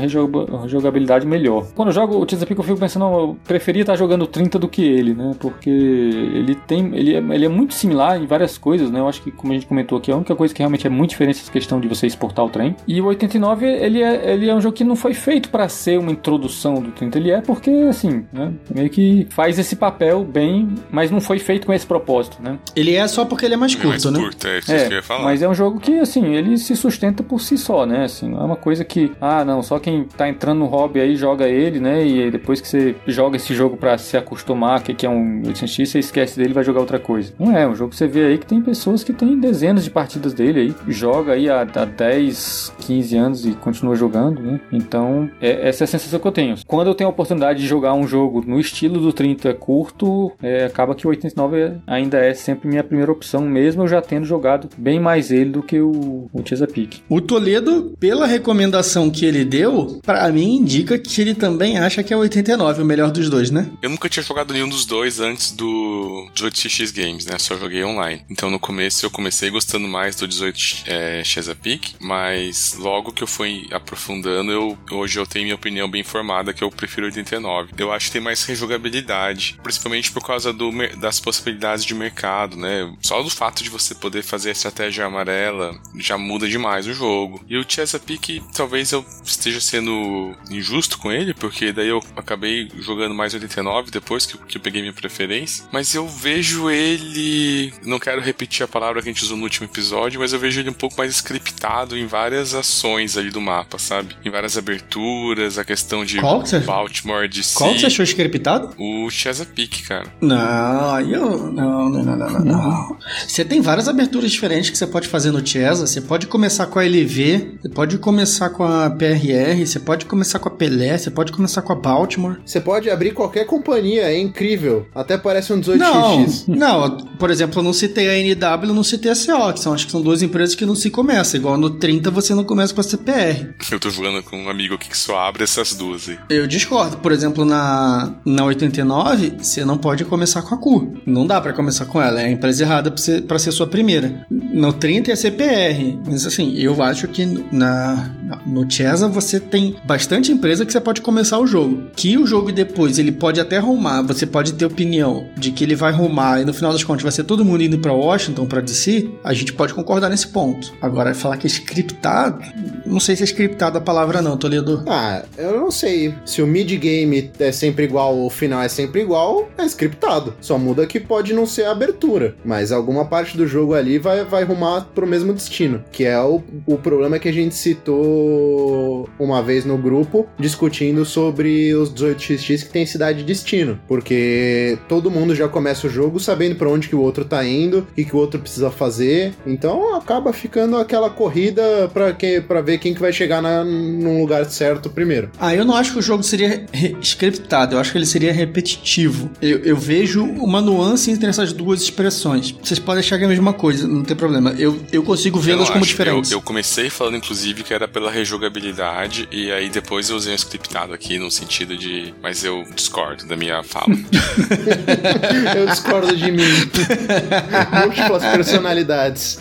jogabilidade melhor. Quando eu jogo o Chesapeake, eu fico pensando, eu preferia estar jogando 30 do que ele, né? Porque ele tem, ele é, ele é muito similar em várias coisas, né? Eu acho que, como a gente comentou aqui, a única coisa que realmente é muito diferente essa questão de você exportar o trem. E o 89, ele é, ele é um jogo que não foi feito para ser uma introdução do 30. Ele é porque, assim, né, meio que faz esse papel bem, mas não foi feito com esse propósito, né? Ele é só porque ele é mais curto, mais né? Curto, é, isso é, que eu ia falar. Mas é um jogo que, assim, ele se sustenta por si só, né? Assim, não é uma coisa que, ah, não, só quem tá entrando no hobby aí joga ele, né? E depois que você joga esse jogo para se acostumar, que, que é um 800X, você esquece dele e vai jogar outra coisa. Não é, é um jogo que você vê aí que tem pessoas que têm dezenas de partidas dele dele aí, joga aí há, há 10, 15 anos e continua jogando, né? Então, é, essa é a sensação que eu tenho. Quando eu tenho a oportunidade de jogar um jogo no estilo do 30 curto, é, acaba que o 89 ainda é sempre minha primeira opção, mesmo eu já tendo jogado bem mais ele do que o, o Chesapeake. O Toledo, pela recomendação que ele deu, para mim indica que ele também acha que é o 89 o melhor dos dois, né? Eu nunca tinha jogado nenhum dos dois antes do 18x Games, né? Só joguei online. Então no começo eu comecei gostando mais do 18 é, Chesapeake, mas logo que eu fui aprofundando, eu, hoje eu tenho minha opinião bem formada que eu prefiro 89. Eu acho que tem mais rejogabilidade, principalmente por causa do, das possibilidades de mercado, né? Só do fato de você poder fazer a estratégia amarela já muda demais o jogo. E o Chesapeake, talvez eu esteja sendo injusto com ele, porque daí eu acabei jogando mais 89 depois que, que eu peguei minha preferência. Mas eu vejo ele. Não quero repetir a palavra que a gente usou no último episódio, mas eu vejo ele um pouco mais scriptado em várias ações ali do mapa, sabe? Em várias aberturas, a questão de Qual que você Baltimore, de Qual que você achou scriptado? O Chesapeake, cara. Não, aí eu. Não, não, não, não, não, não. Você tem várias aberturas diferentes que você pode fazer no Chesa. Você pode começar com a LV, você pode começar com a PRR, você pode começar com a Pelé, você pode começar com a Baltimore. Você pode abrir qualquer companhia, é incrível. Até parece um 18x. Não, não, por exemplo, eu não citei a NW, não citei a CO, que são, acho que são duas empresas que não se começam. Igual no 30 você não começa com a CPR. Eu tô jogando com um amigo aqui que só abre essas duas aí. Eu discordo. Por exemplo, na, na 89, você não pode começar com a CU. Não dá pra começar com ela. É a empresa errada pra ser, pra ser sua primeira. No 30 é a CPR. Mas assim, eu acho que na, no Chesa você tem bastante empresa que você pode começar o jogo. Que o jogo depois ele pode até rumar, você pode ter opinião de que ele vai rumar e no final das contas vai ser todo mundo indo pra Washington, pra DC, a gente pode concordar nesse ponto. Agora, falar que é scriptado, não sei se é scriptado a palavra não, Toledo. Ah, eu não sei. Se o mid-game é sempre igual, o final é sempre igual, é scriptado. Só muda que pode não ser a abertura. Mas alguma parte do jogo ali vai, vai rumar pro mesmo destino. Que é o, o problema que a gente citou uma vez no grupo, discutindo sobre os 18xx que tem cidade de destino. Porque todo mundo já começa o jogo sabendo para onde que o outro tá indo e que o outro precisa fazer. Então acaba ficando aquela corrida para que para ver quem que vai chegar na, num lugar certo primeiro. Ah, eu não acho que o jogo seria scriptado, eu acho que ele seria repetitivo. Eu, eu vejo uma nuance entre essas duas expressões. Vocês podem achar que é a mesma coisa, não tem problema. Eu, eu consigo vê-las como acho. diferentes. Eu, eu comecei falando, inclusive, que era pela rejogabilidade, e aí depois eu usei um scriptado aqui no sentido de. Mas eu discordo da minha fala. eu discordo de mim. Múltiplas personalidades.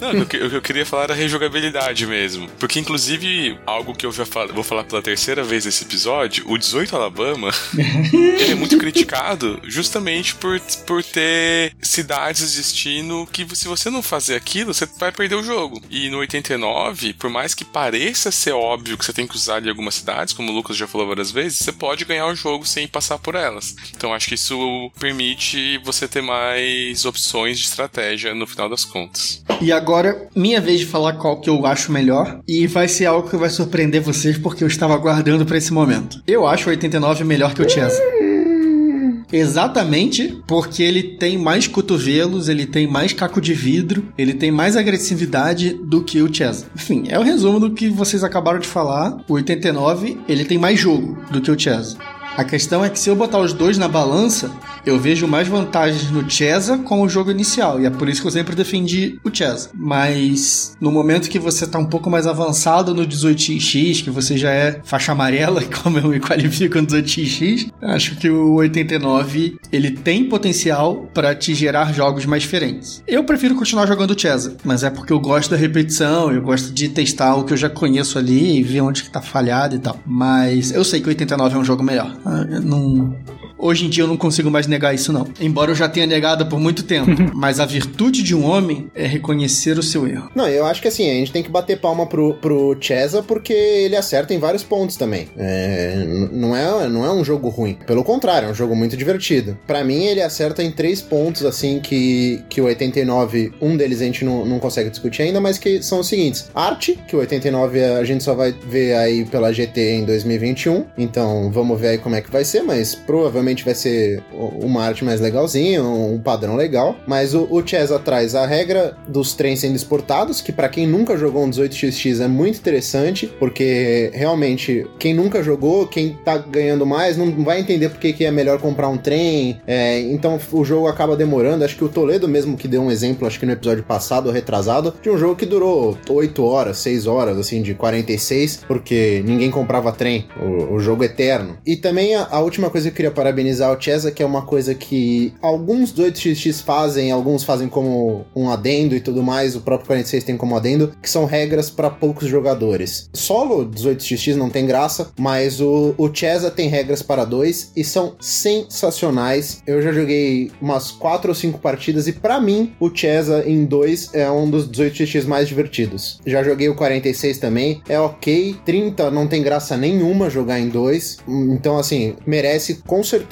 Não, o que eu, eu queria falar era rejogabilidade mesmo. Porque, inclusive, algo que eu já falo, vou falar pela terceira vez nesse episódio, o 18 Alabama, ele é muito criticado justamente por, por ter cidades de destino que se você não fazer aquilo, você vai perder o jogo. E no 89, por mais que pareça ser óbvio que você tem que usar ali algumas cidades, como o Lucas já falou várias vezes, você pode ganhar o jogo sem passar por elas. Então acho que isso permite você ter mais opções de estratégia no final das contas. E agora, minha vez de falar qual que eu acho melhor. E vai ser algo que vai surpreender vocês, porque eu estava aguardando pra esse momento. Eu acho o 89 melhor que o Chess. Exatamente porque ele tem mais cotovelos, ele tem mais caco de vidro, ele tem mais agressividade do que o Chess. Enfim, é o resumo do que vocês acabaram de falar. O 89, ele tem mais jogo do que o Chess. A questão é que se eu botar os dois na balança, eu vejo mais vantagens no Chesa com o jogo inicial, e é por isso que eu sempre defendi o Chesa. Mas no momento que você tá um pouco mais avançado no 18x, que você já é faixa amarela, como eu me qualifico no 18x, acho que o 89 ele tem potencial para te gerar jogos mais diferentes. Eu prefiro continuar jogando Chesa, mas é porque eu gosto da repetição, eu gosto de testar o que eu já conheço ali e ver onde que tá falhado e tal. Mas eu sei que o 89 é um jogo melhor. Ah, eu não Hoje em dia eu não consigo mais negar isso, não. Embora eu já tenha negado por muito tempo. Mas a virtude de um homem é reconhecer o seu erro. Não, eu acho que assim, a gente tem que bater palma pro, pro Chesa porque ele acerta em vários pontos também. É, não, é, não é um jogo ruim. Pelo contrário, é um jogo muito divertido. Pra mim, ele acerta em três pontos, assim, que, que o 89, um deles a gente não, não consegue discutir ainda, mas que são os seguintes. Arte, que o 89 a gente só vai ver aí pela GT em 2021. Então, vamos ver aí como é que vai ser, mas provavelmente provavelmente vai ser uma arte mais legalzinha, um padrão legal. Mas o, o atrás a regra dos trens sendo exportados, que para quem nunca jogou um 18xx é muito interessante, porque realmente quem nunca jogou, quem tá ganhando mais, não vai entender porque que é melhor comprar um trem. É, então o jogo acaba demorando. Acho que o Toledo mesmo que deu um exemplo, acho que no episódio passado retrasado, de um jogo que durou 8 horas, 6 horas, assim, de 46, porque ninguém comprava trem. O, o jogo eterno. E também a, a, última coisa que eu queria parabenizar o Chesa, que é uma coisa que alguns 18xx fazem, alguns fazem como um adendo e tudo mais, o próprio 46 tem como adendo, que são regras para poucos jogadores. Solo 18xx não tem graça, mas o, o Chesa tem regras para dois e são sensacionais. Eu já joguei umas 4 ou 5 partidas e para mim o Chesa em 2 é um dos 18xx mais divertidos. Já joguei o 46 também, é ok. 30 não tem graça nenhuma jogar em 2. Então, assim, merece com certeza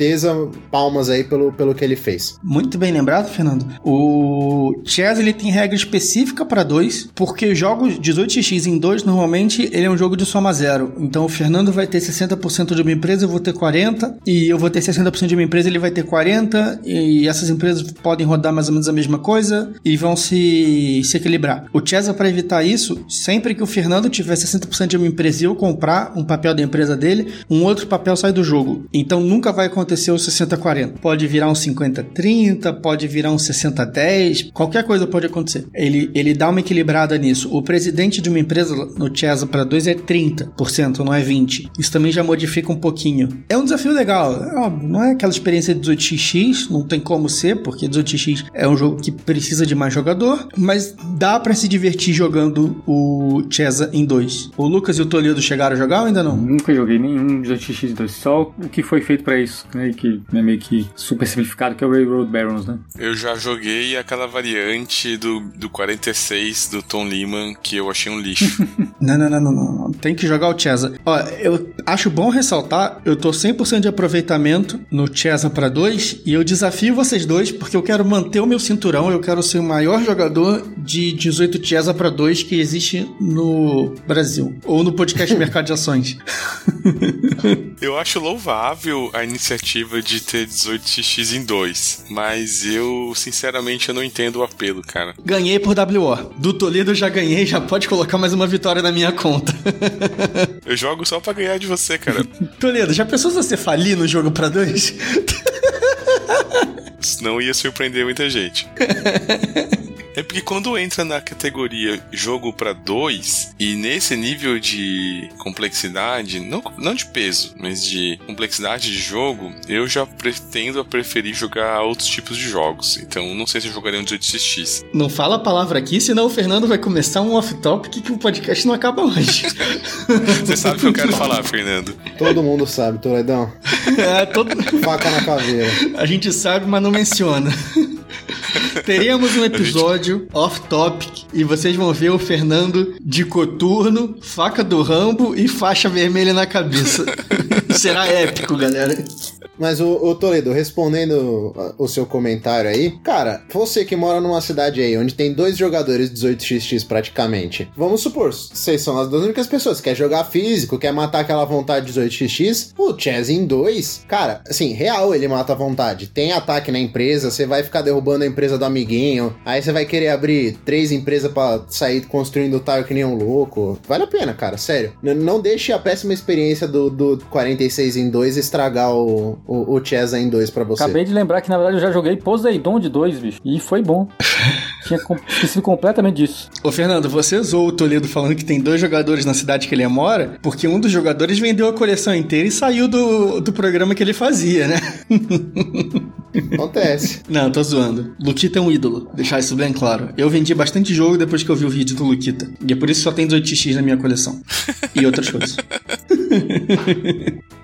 palmas aí pelo, pelo que ele fez. Muito bem lembrado, Fernando. O Chess ele tem regra específica para 2, porque jogos 18x em 2 normalmente ele é um jogo de soma zero. Então o Fernando vai ter 60% de uma empresa, eu vou ter 40, e eu vou ter 60% de uma empresa, ele vai ter 40, e essas empresas podem rodar mais ou menos a mesma coisa e vão se, se equilibrar. O Chess para evitar isso, sempre que o Fernando tiver 60% de uma empresa e eu comprar um papel da empresa dele, um outro papel sai do jogo. Então nunca vai acontecer o 60-40. Pode virar um 50-30, pode virar um 60-10, qualquer coisa pode acontecer. Ele, ele dá uma equilibrada nisso. O presidente de uma empresa no Chesa para 2 é 30%, não é 20%. Isso também já modifica um pouquinho. É um desafio legal. É óbvio, não é aquela experiência de 18x, não tem como ser, porque 18x é um jogo que precisa de mais jogador, mas dá para se divertir jogando o Chesa em 2. O Lucas e o Toledo chegaram a jogar ou ainda não? Nunca joguei nenhum 18x2, só o que foi feito para isso, né? Que é meio que super simplificado, que é o Railroad Barons, né? Eu já joguei aquela variante do, do 46 do Tom Lehman que eu achei um lixo. não, não, não, não, não. Tem que jogar o Chesa. Ó, eu acho bom ressaltar, eu tô 100% de aproveitamento no Chesa para 2 e eu desafio vocês dois porque eu quero manter o meu cinturão, eu quero ser o maior jogador de 18 Chesa para 2 que existe no Brasil ou no podcast Mercado de Ações. eu acho louvável a iniciativa de ter 18x em 2, mas eu, sinceramente, eu não entendo o apelo, cara. Ganhei por WO. Do Toledo eu já ganhei, já pode colocar mais uma vitória na minha conta. eu jogo só pra ganhar de você, cara. Toledo, já pensou se você falir no jogo pra dois? Senão ia surpreender muita gente. É porque quando entra na categoria jogo para dois, e nesse nível de complexidade, não, não de peso, mas de complexidade de jogo, eu já pretendo a preferir jogar outros tipos de jogos. Então não sei se eu jogaria um 18x. Não fala a palavra aqui, senão o Fernando vai começar um off-topic que o podcast não acaba hoje. Você sabe o que eu quero falar, Fernando. Todo mundo sabe, Toledão. É, todo... Faca na caveira. A gente sabe, mas não menciona. Teríamos um episódio off-topic e vocês vão ver o Fernando de coturno, faca do Rambo e faixa vermelha na cabeça. Será épico, galera. Mas o, o, Toledo, respondendo o seu comentário aí, cara, você que mora numa cidade aí onde tem dois jogadores 18xx praticamente, vamos supor, vocês são as duas únicas pessoas que quer jogar físico, quer matar aquela vontade 18xx, o Chess em 2, cara, assim, real ele mata a vontade. Tem ataque na empresa, você vai ficar derrubando a empresa do amiguinho, aí você vai querer abrir três empresas para sair construindo tile que nem um louco. Vale a pena, cara, sério. N não deixe a péssima experiência do, do 46 em 2 estragar o, o, o Chesa em 2 pra você. Acabei de lembrar que na verdade eu já joguei Poseidon de 2, bicho. E foi bom. Tinha esquecido completamente disso. Ô, Fernando, você usou o Toledo falando que tem dois jogadores na cidade que ele mora, porque um dos jogadores vendeu a coleção inteira e saiu do, do programa que ele fazia, né? Acontece. Não, tô zoando. Luquita é um ídolo, deixar isso bem claro. Eu vendi bastante jogo depois que eu vi o vídeo do Luquita. E é por isso que só tem 18x na minha coleção. E outras coisas.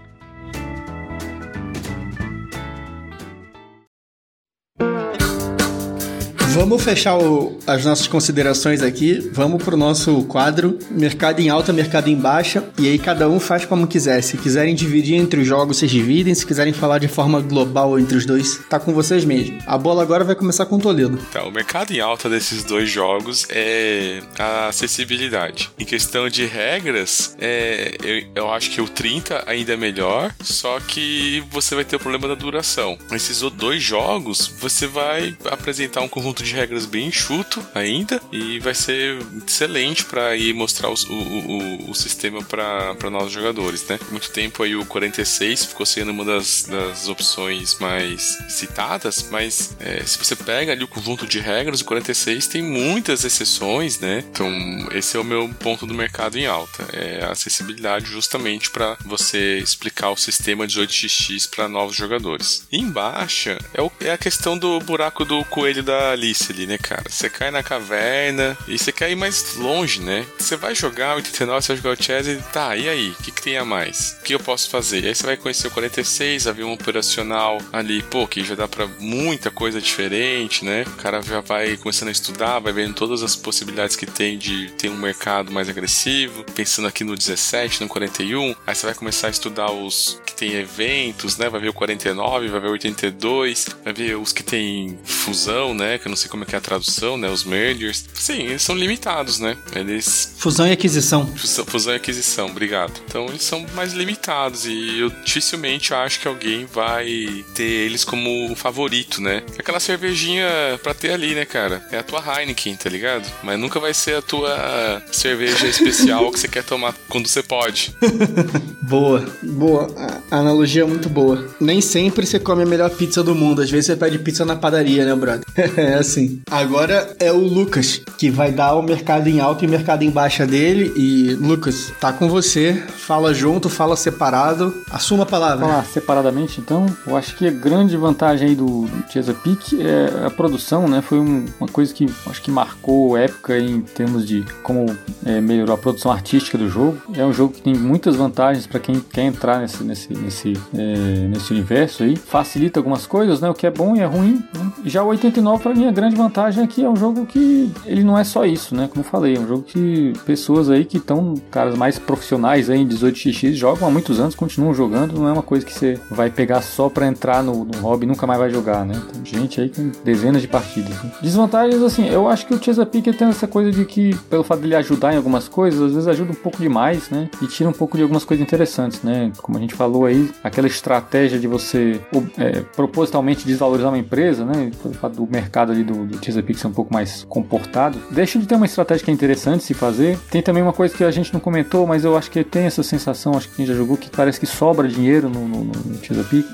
Vamos fechar o, as nossas considerações aqui. Vamos pro nosso quadro Mercado em alta, mercado em baixa. E aí cada um faz como quiser. Se quiserem dividir entre os jogos, vocês dividem. Se quiserem falar de forma global entre os dois, tá com vocês mesmo. A bola agora vai começar com o Toledo. Tá, o mercado em alta desses dois jogos é a acessibilidade. Em questão de regras, é, eu, eu acho que o 30 ainda é melhor, só que você vai ter o problema da duração. Esses dois jogos, você vai apresentar um conjunto de regras bem enxuto ainda e vai ser excelente para ir mostrar os, o, o, o, sistema para novos jogadores, né? Muito tempo aí o 46 ficou sendo uma das, das opções mais citadas, mas é, se você pega ali o conjunto de regras, o 46 tem muitas exceções, né? Então esse é o meu ponto do mercado em alta, é a acessibilidade justamente para você explicar o sistema 18xx para novos jogadores. E em baixa é, o, é a questão do buraco do coelho da ali, né, cara? Você cai na caverna e você quer ir mais longe, né? Você vai jogar o 89, você vai jogar o chess e tá, e aí? O que, que tem a mais? O que eu posso fazer? E aí você vai conhecer o 46, avião operacional ali, pô, que já dá para muita coisa diferente, né? O cara já vai começando a estudar, vai vendo todas as possibilidades que tem de ter um mercado mais agressivo, pensando aqui no 17, no 41, aí você vai começar a estudar os que tem eventos, né? Vai ver o 49, vai ver o 82, vai ver os que tem fusão, né? Que eu não sei como é que é a tradução, né? Os mergers. Sim, eles são limitados, né? Eles. Fusão e aquisição. Fusão e aquisição, obrigado. Então eles são mais limitados e eu dificilmente acho que alguém vai ter eles como favorito, né? Aquela cervejinha pra ter ali, né, cara? É a tua Heineken, tá ligado? Mas nunca vai ser a tua cerveja especial que você quer tomar quando você pode. boa, boa. A analogia é muito boa. Nem sempre você come a melhor pizza do mundo. Às vezes você pede pizza na padaria, né, brother? é assim. Agora é o Lucas, que vai dar o mercado em alta e mercado em baixa dele. E, Lucas, tá com você. Fala junto, fala separado. Assuma a palavra. Falar separadamente, então. Eu acho que a grande vantagem aí do, Chesapeake é a produção, né? Foi um, uma coisa que acho que marcou época em termos de como é, melhorou a produção artística do jogo. É um jogo que tem muitas vantagens para quem quer entrar nesse, nesse, nesse, é, nesse universo aí. Facilita algumas coisas, né? O que é bom e é ruim. Né? Já o 89, para mim, a grande vantagem é que é um jogo que ele não é só isso, né? Como eu falei, é um jogo que pessoas aí que estão, caras mais profissionais aí em 18x jogam há muitos anos, continuam jogando. Não é uma coisa que você vai pegar só para entrar no, no hobby e nunca mais vai jogar, né? Tem gente aí com dezenas de partidas. Né? Desvantagens, assim, eu acho que o Chesapeake tem essa coisa de que, pelo fato dele ajudar em algumas coisas, às vezes ajuda um pouco demais, né? E tira um pouco de algumas coisas interessantes, né? Como a gente falou aí, aquela estratégia de você é, propositalmente desvalorizar uma empresa, né? Pelo fato do mercado ali do, do Chesapeake ser um pouco mais comportado, deixa de ter uma estratégia que é interessante se fazer. Tem também uma coisa que a gente não comentou, mas eu acho que tem essa sensação, acho que quem já jogou, que parece que sobra dinheiro no, no, no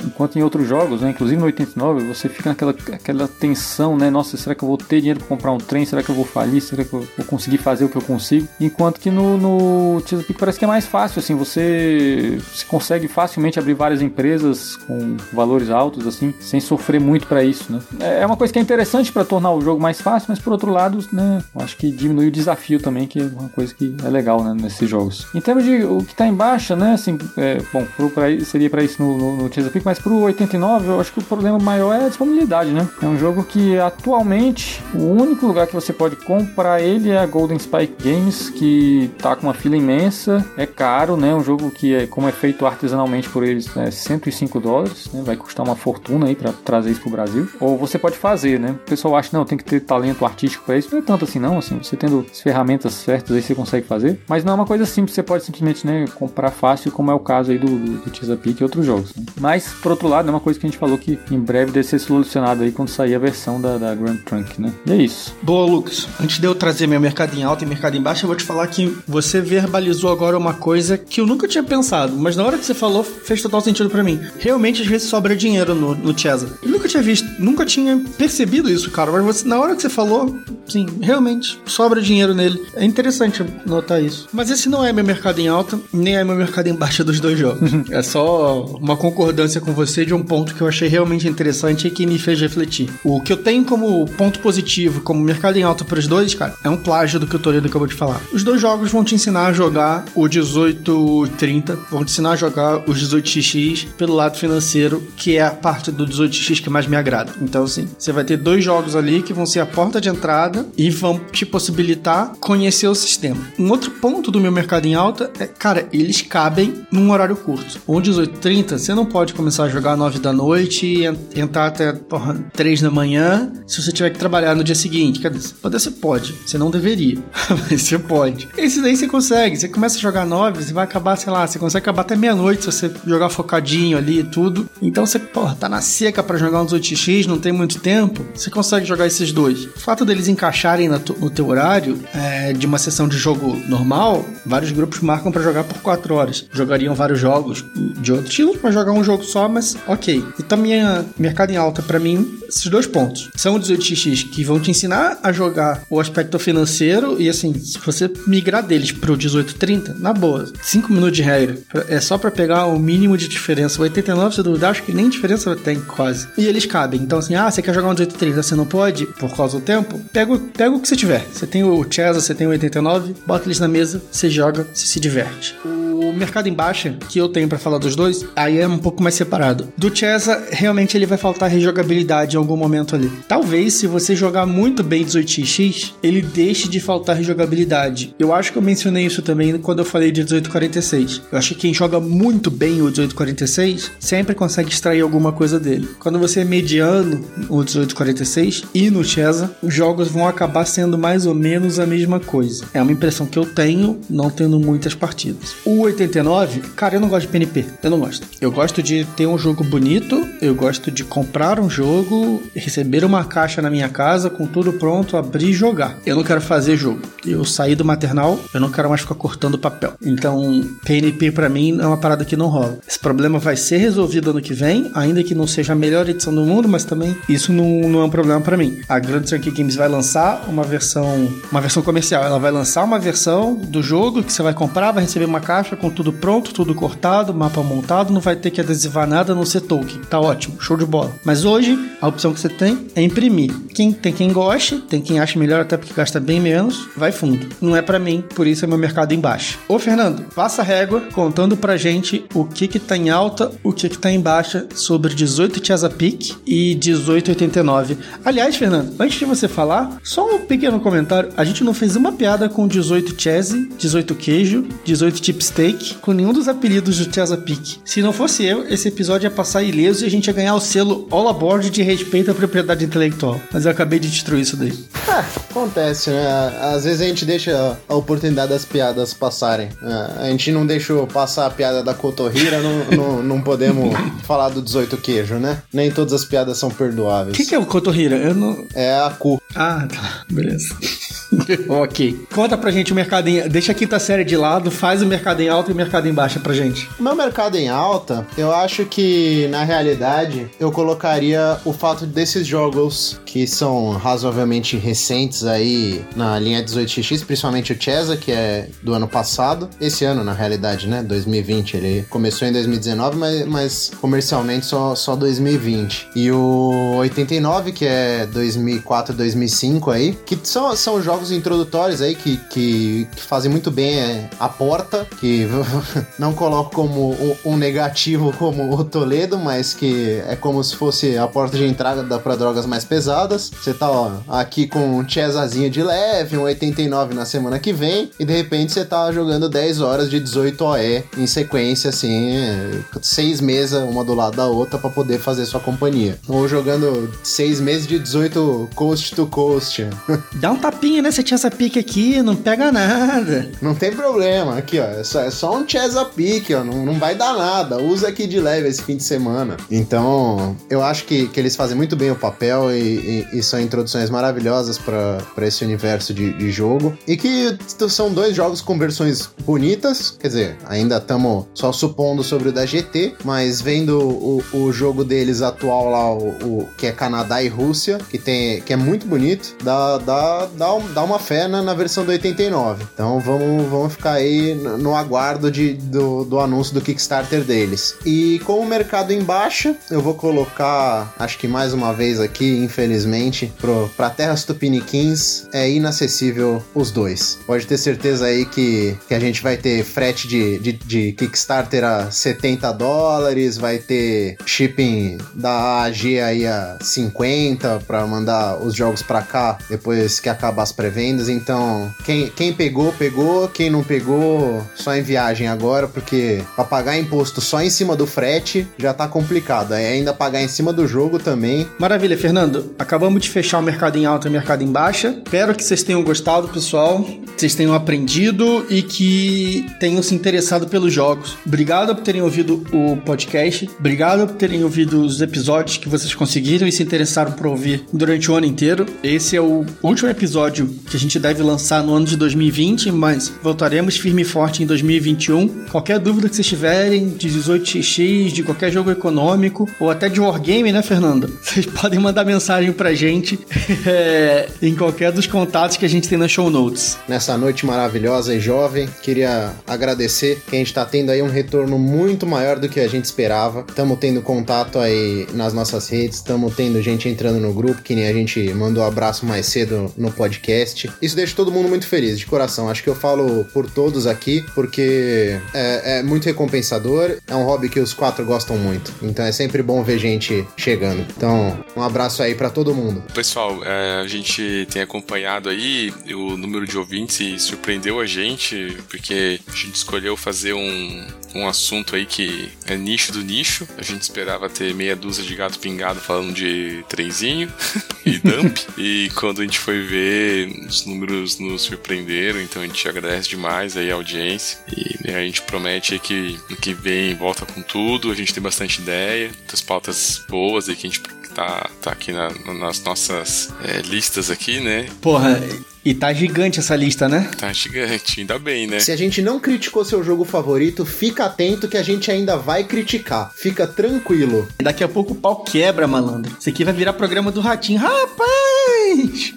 enquanto em outros jogos, né? Inclusive no 89, você fica naquela aquela tensão, né? Nossa, será que eu vou ter dinheiro para comprar um trem? Será que eu vou falir? Será que eu vou conseguir fazer o que eu consigo? Enquanto que no, no Chesapeake parece que é mais fácil, assim, você, você consegue facilmente abrir várias empresas com valores altos, assim, sem sofrer muito para isso, né? É, é uma coisa que é interessante para tornar o jogo mais fácil, mas por outro lado, né, acho que diminui o desafio também, que é uma coisa que é legal, né, nesses jogos. Em termos de o que tá em baixa, né, assim, é, bom, pro, pra, seria para isso no, no, no Chesapeake, mas pro 89 eu acho que o problema maior é a disponibilidade, né? É um jogo que atualmente o único lugar que você pode comprar ele é a Golden Spike Games, que tá com uma fila imensa, é caro, né? Um jogo que é como é feito artesanalmente por eles, é 105 dólares, né? Vai custar uma fortuna aí para trazer isso pro Brasil. Ou você pode fazer, né? O pessoal acha não, tem que ter talento artístico para isso. Não é tanto assim não, assim, você tendo as ferramentas certas aí você consegue fazer, mas não é uma coisa simples, você pode simplesmente, né, comprar fácil, como é o caso aí do, do, do Chesapeake e outros jogos. Né? Mas por outro lado, é uma coisa que a gente falou que em breve deve ser solucionado aí quando sair a versão da, da Grand Trunk, né? E é isso. Boa, Lucas. Antes de eu trazer meu mercado em alta e mercado em baixa, eu vou te falar que você verbalizou agora uma coisa que eu nunca tinha pensado, mas na hora que você falou, fez total sentido para mim. Realmente, às vezes, sobra dinheiro no, no Chesa. Eu nunca tinha visto, nunca tinha percebido isso, cara, mas você, na hora que você falou, Sim, realmente, sobra dinheiro nele. É interessante notar isso. Mas esse não é meu mercado em alta, nem é meu mercado em baixa dos dois jogos. é só uma concordância com você de um ponto que eu achei realmente interessante e que me fez refletir. O que eu tenho como ponto positivo, como mercado em alta para os dois, cara, é um plágio do que o Toledo acabou de falar. Os dois jogos vão te ensinar a jogar o 1830, vão te ensinar a jogar os 18xx pelo lado financeiro, que é a parte do 18x que mais me agrada. Então, assim, você vai ter dois jogos ali que vão ser a porta de entrada e vão te possibilitar conhecer o sistema. Um outro ponto do meu mercado em alta é, cara, eles cabem num horário curto. O 1830, você não pode começar a jogar às 9 da noite e entrar até porra, 3 da manhã se você tiver que trabalhar no dia seguinte. Dizer, poder você pode, você não deveria, mas você pode. Esse daí você consegue, você começa a jogar 9, você vai acabar, sei lá, você consegue acabar até meia-noite se você jogar focadinho ali e tudo. Então você, porra, tá na seca para jogar uns 8x, não tem muito tempo, você consegue jogar esses dois. O fato deles encaixarem no teu horário é, de uma sessão de jogo normal, vários grupos marcam para jogar por 4 horas. Jogariam vários jogos de outro estilo para jogar um jogo só, mas ok. Então, minha mercado em alta para mim, esses dois pontos. São 18x que vão te ensinar a jogar o aspecto financeiro e assim, se você migrar deles pro 1830, na boa, 5 minutos de regra. É só para pegar o mínimo de diferença. O 89, se duvidar, acho que nem diferença tem quase. E eles cabem. Então, assim, ah, você quer jogar um 1830, você não pode por causa do tempo? Pega, pega o que você tiver. Você tem o Chesa, você tem o 89, bota eles na mesa, você joga, você se diverte. O mercado em baixa, que eu tenho para falar dos dois, aí é um pouco mais separado. Do Chesa, realmente ele vai faltar rejogabilidade em algum momento ali. Talvez, se você jogar muito bem 18x, ele deixe de faltar rejogabilidade. Eu acho que eu mencionei isso também quando eu falei de 1846. Eu acho que quem joga muito bem o 1846 sempre consegue extrair alguma coisa dele. Quando você é mediano o 1846 e no Chesa, os jogos vão acabar sendo mais ou menos a mesma coisa. É uma impressão que eu tenho, não tendo muitas partidas. O 89, cara, eu não gosto de PNP. Eu não gosto. Eu gosto de ter um jogo bonito, eu gosto de comprar um jogo, receber uma caixa na minha casa com tudo pronto, abrir e jogar. Eu não quero fazer jogo. Eu saí do maternal, eu não quero mais ficar cortando papel. Então, PNP para mim é uma parada que não rola. Esse problema vai ser resolvido ano que vem, ainda que não seja a melhor edição do mundo, mas também isso não, não é um problema para mim. A Grand Turkey Games vai lançar uma versão, uma versão comercial. Ela vai lançar uma versão do jogo que você vai comprar, vai receber uma caixa com tudo pronto, tudo cortado, mapa montado, não vai ter que adesivar nada não ser token. Tá ótimo, show de bola. Mas hoje, a opção que você tem é imprimir. Quem tem quem goste, tem quem acha melhor até porque gasta bem menos, vai fundo. Não é para mim, por isso é meu mercado em baixa. Ô Fernando, passa a régua contando pra gente o que que tá em alta, o que que tá em baixa sobre 18 Chesapeake e 1889. Aliás, Fernando, antes de você falar, só um pequeno comentário. A gente não fez uma piada com 18 Chese, 18 queijo, 18 chip steak, com nenhum dos apelidos do Chesapeake. Se não fosse eu, esse episódio ia passar ileso e a gente ia ganhar o selo All Aboard de respeito à propriedade intelectual. Mas eu acabei de destruir isso daí. É, acontece, né? Às vezes a gente deixa a oportunidade das piadas passarem. É, a gente não deixou passar a piada da cotorrira, não, não, não podemos falar do 18 queijo, né? Nem todas as piadas são perdoáveis. O que, que é o cotorrira? Eu não... É a cu. Ah, tá. Beleza. ok. Conta pra gente o mercado em... Deixa a quinta série de lado, faz o mercado em alta e o mercado em baixa pra gente. O meu mercado em alta, eu acho que, na realidade, eu colocaria o fato desses jogos que são razoavelmente recentes aí na linha 18x, principalmente o Chesa, que é do ano passado. Esse ano, na realidade, né? 2020. Ele começou em 2019, mas, mas comercialmente só, só 2020. E o 89, que é 2004, 2005 aí, que são, são jogos introdutórios aí que, que, que fazem muito bem é, a porta, que não coloco como um, negativo como o Toledo, mas que é como se fosse a porta de entrada para drogas mais pesadas. Você tá ó, aqui com um Chesazinho de leve, um 89 na semana que vem, e de repente você tá jogando 10 horas de 18 OE em sequência, assim, seis mesas, uma do lado da outra, para poder fazer sua companhia. Ou jogando seis meses de 18 coast to coast. Dá um tapinha, né, essa Chesapeake aqui não pega nada. Não tem problema, aqui ó, é só, é só um Chesapeake, ó, não, não vai dar nada, usa aqui de leve esse fim de semana. Então, eu acho que, que eles fazem muito bem o papel e, e, e são introduções maravilhosas para esse universo de, de jogo. E que são dois jogos com versões bonitas, quer dizer, ainda estamos só supondo sobre o da GT, mas vendo o, o jogo deles atual lá, o, o, que é Canadá e Rússia, que, tem, que é muito bonito, dá, dá, dá, dá uma fé na, na versão do 89. Então vamos, vamos ficar aí no, no aguardo de, do, do anúncio do Kickstarter deles. E com o mercado em baixa, eu vou colocar, acho que mais uma vez aqui, infelizmente, pro, pra Terras Tupiniquins, é inacessível os dois. Pode ter certeza aí que, que a gente vai ter frete de, de, de Kickstarter a 70 dólares, vai ter shipping da AG aí a 50 para mandar os jogos para cá depois que acabar as pré-vendas. Então, quem, quem pegou, pegou. Quem não pegou, só em viagem agora, porque pra pagar imposto só em cima do frete já tá complicado. Aí ainda pagar em cima do jogo também. Maravilha, Fernando. Acabamos de fechar o mercado em alta e o mercado em baixa. Espero que vocês tenham gostado, pessoal. Que vocês tenham aprendido e que tenham se interessado pelos jogos. Obrigado por terem ouvido o podcast. Obrigado por terem ouvido os episódios que vocês conseguiram e se interessaram por ouvir durante o ano inteiro. Esse é o último episódio que a gente deve lançar no ano de 2020, mas voltaremos firme e forte em 2021. Qualquer dúvida que vocês tiverem de 18x, de qualquer jogo econômico ou até de wargame, né, Fernanda? Vocês podem mandar mensagem pra gente é, em qualquer dos contatos que a gente tem na show notes. Nessa noite maravilhosa e jovem, queria agradecer que a gente tá tendo aí um retorno muito maior do que a gente esperava. Estamos tendo contato aí nas nossas redes, estamos tendo gente entrando no grupo, que nem a gente mandou um abraço mais cedo no podcast. Isso deixa todo mundo muito feliz, de coração. Acho que eu falo por todos aqui, porque é, é muito recompensador. É um hobby que os quatro gostam muito. Então é sempre bom ver gente chegando. Então, um abraço aí para todo mundo. Pessoal, é, a gente tem acompanhado aí o número de ouvintes surpreendeu a gente, porque a gente escolheu fazer um, um assunto aí que é nicho do nicho. A gente esperava ter meia dúzia de gato pingado falando de trenzinho e dump. e quando a gente foi ver, os números nos surpreenderam, então a gente agradece demais aí a audiência. E né, a gente promete que que vem volta com tudo. A gente tem bastante ideia, muitas pautas boas aí que a gente tá, tá aqui na, nas nossas é, listas aqui, né? Porra, e tá gigante essa lista, né? Tá gigante, ainda bem, né? Se a gente não criticou seu jogo favorito, fica atento que a gente ainda vai criticar. Fica tranquilo. Daqui a pouco o pau quebra, malandro. Isso aqui vai virar programa do Ratinho. Rapaz!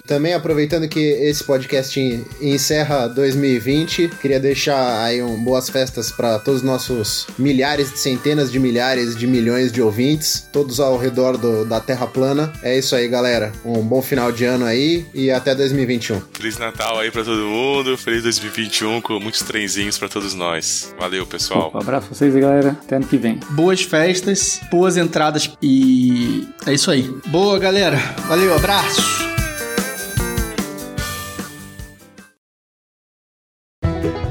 Também aproveitando que esse podcast encerra 2020, queria deixar aí um boas festas para todos os nossos milhares, centenas de milhares de milhões de ouvintes, todos ao redor do, da Terra plana. É isso aí, galera. Um bom final de ano aí e até 2021. Feliz Natal aí pra todo mundo, feliz 2021 com muitos trenzinhos pra todos nós. Valeu, pessoal. Um abraço pra vocês, galera. Até ano que vem. Boas festas, boas entradas e é isso aí. Boa, galera. Valeu, abraço.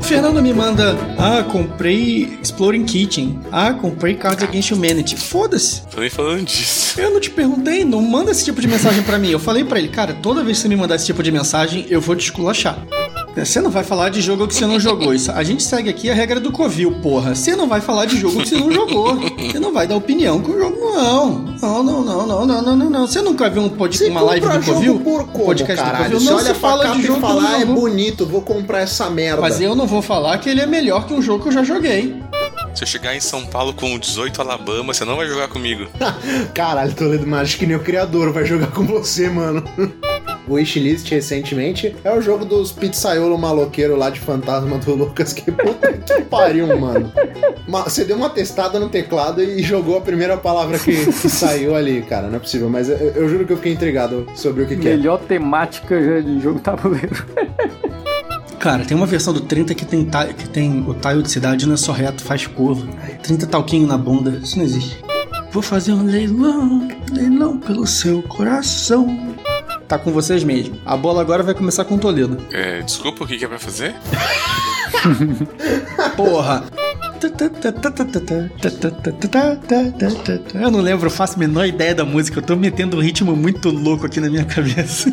Fernando me manda, ah, comprei Exploring Kitchen, ah, comprei Cards Against Humanity. Foda-se. Tô nem falando disso. Eu não te perguntei, não manda esse tipo de mensagem para mim. Eu falei para ele, cara, toda vez que você me mandar esse tipo de mensagem, eu vou te esculachar. Você não vai falar de jogo que você não jogou. Isso, a gente segue aqui a regra do Covil, porra. Você não vai falar de jogo que você não jogou. Você não vai dar opinião com o jogo, não. Não, não, não, não, não, não, não, não. Você nunca viu um podcast, uma live do Covil? Por como, podcast caralho? do Covil? Não, você você fala de jogo falar não é bonito, vou comprar essa merda. Mas eu não vou falar que ele é melhor que um jogo que eu já joguei. Se eu chegar em São Paulo com 18 Alabama, você não vai jogar comigo. Caralho, Toledo, mas acho que nem o criador vai jogar com você, mano. O Wishlist recentemente é o jogo dos pizzaiolo maloqueiro lá de fantasma do Lucas. Que puta que pariu, mano. Ma- Você deu uma testada no teclado e jogou a primeira palavra que, que saiu ali, cara. Não é possível, mas eu, eu juro que eu fiquei intrigado sobre o que, que é. Melhor temática já de jogo tabuleiro. Cara, tem uma versão do 30 que tem, que tem o tile de cidade, não é só reto, faz curva. 30 talquinho na bunda, isso não existe. Vou fazer um leilão, leilão pelo seu coração. Tá com vocês mesmo. A bola agora vai começar com o Toledo. É, desculpa, o que que é pra fazer? Porra! Eu não lembro, faço a menor ideia da música. Eu tô metendo um ritmo muito louco aqui na minha cabeça.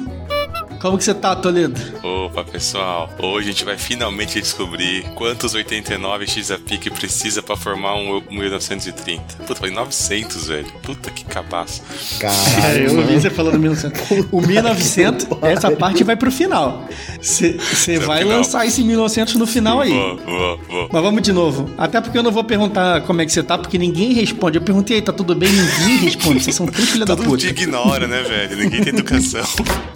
Como que você tá, Toledo? Opa, pessoal. Hoje a gente vai finalmente descobrir quantos 89 X a pique precisa pra formar um 1930. Puta, falei 900, velho. Puta que cabaço. Cara, Caralho, eu ouvi você falando 1900. O 1900, essa parte vai pro final. Você vai final. lançar esse 1900 no final aí. Vou, vou, vou. Mas vamos de novo. Até porque eu não vou perguntar como é que você tá, porque ninguém responde. Eu perguntei, tá tudo bem? Ninguém responde. Vocês são três filha da Todo mundo puta. te ignora, né, velho? Ninguém tem educação.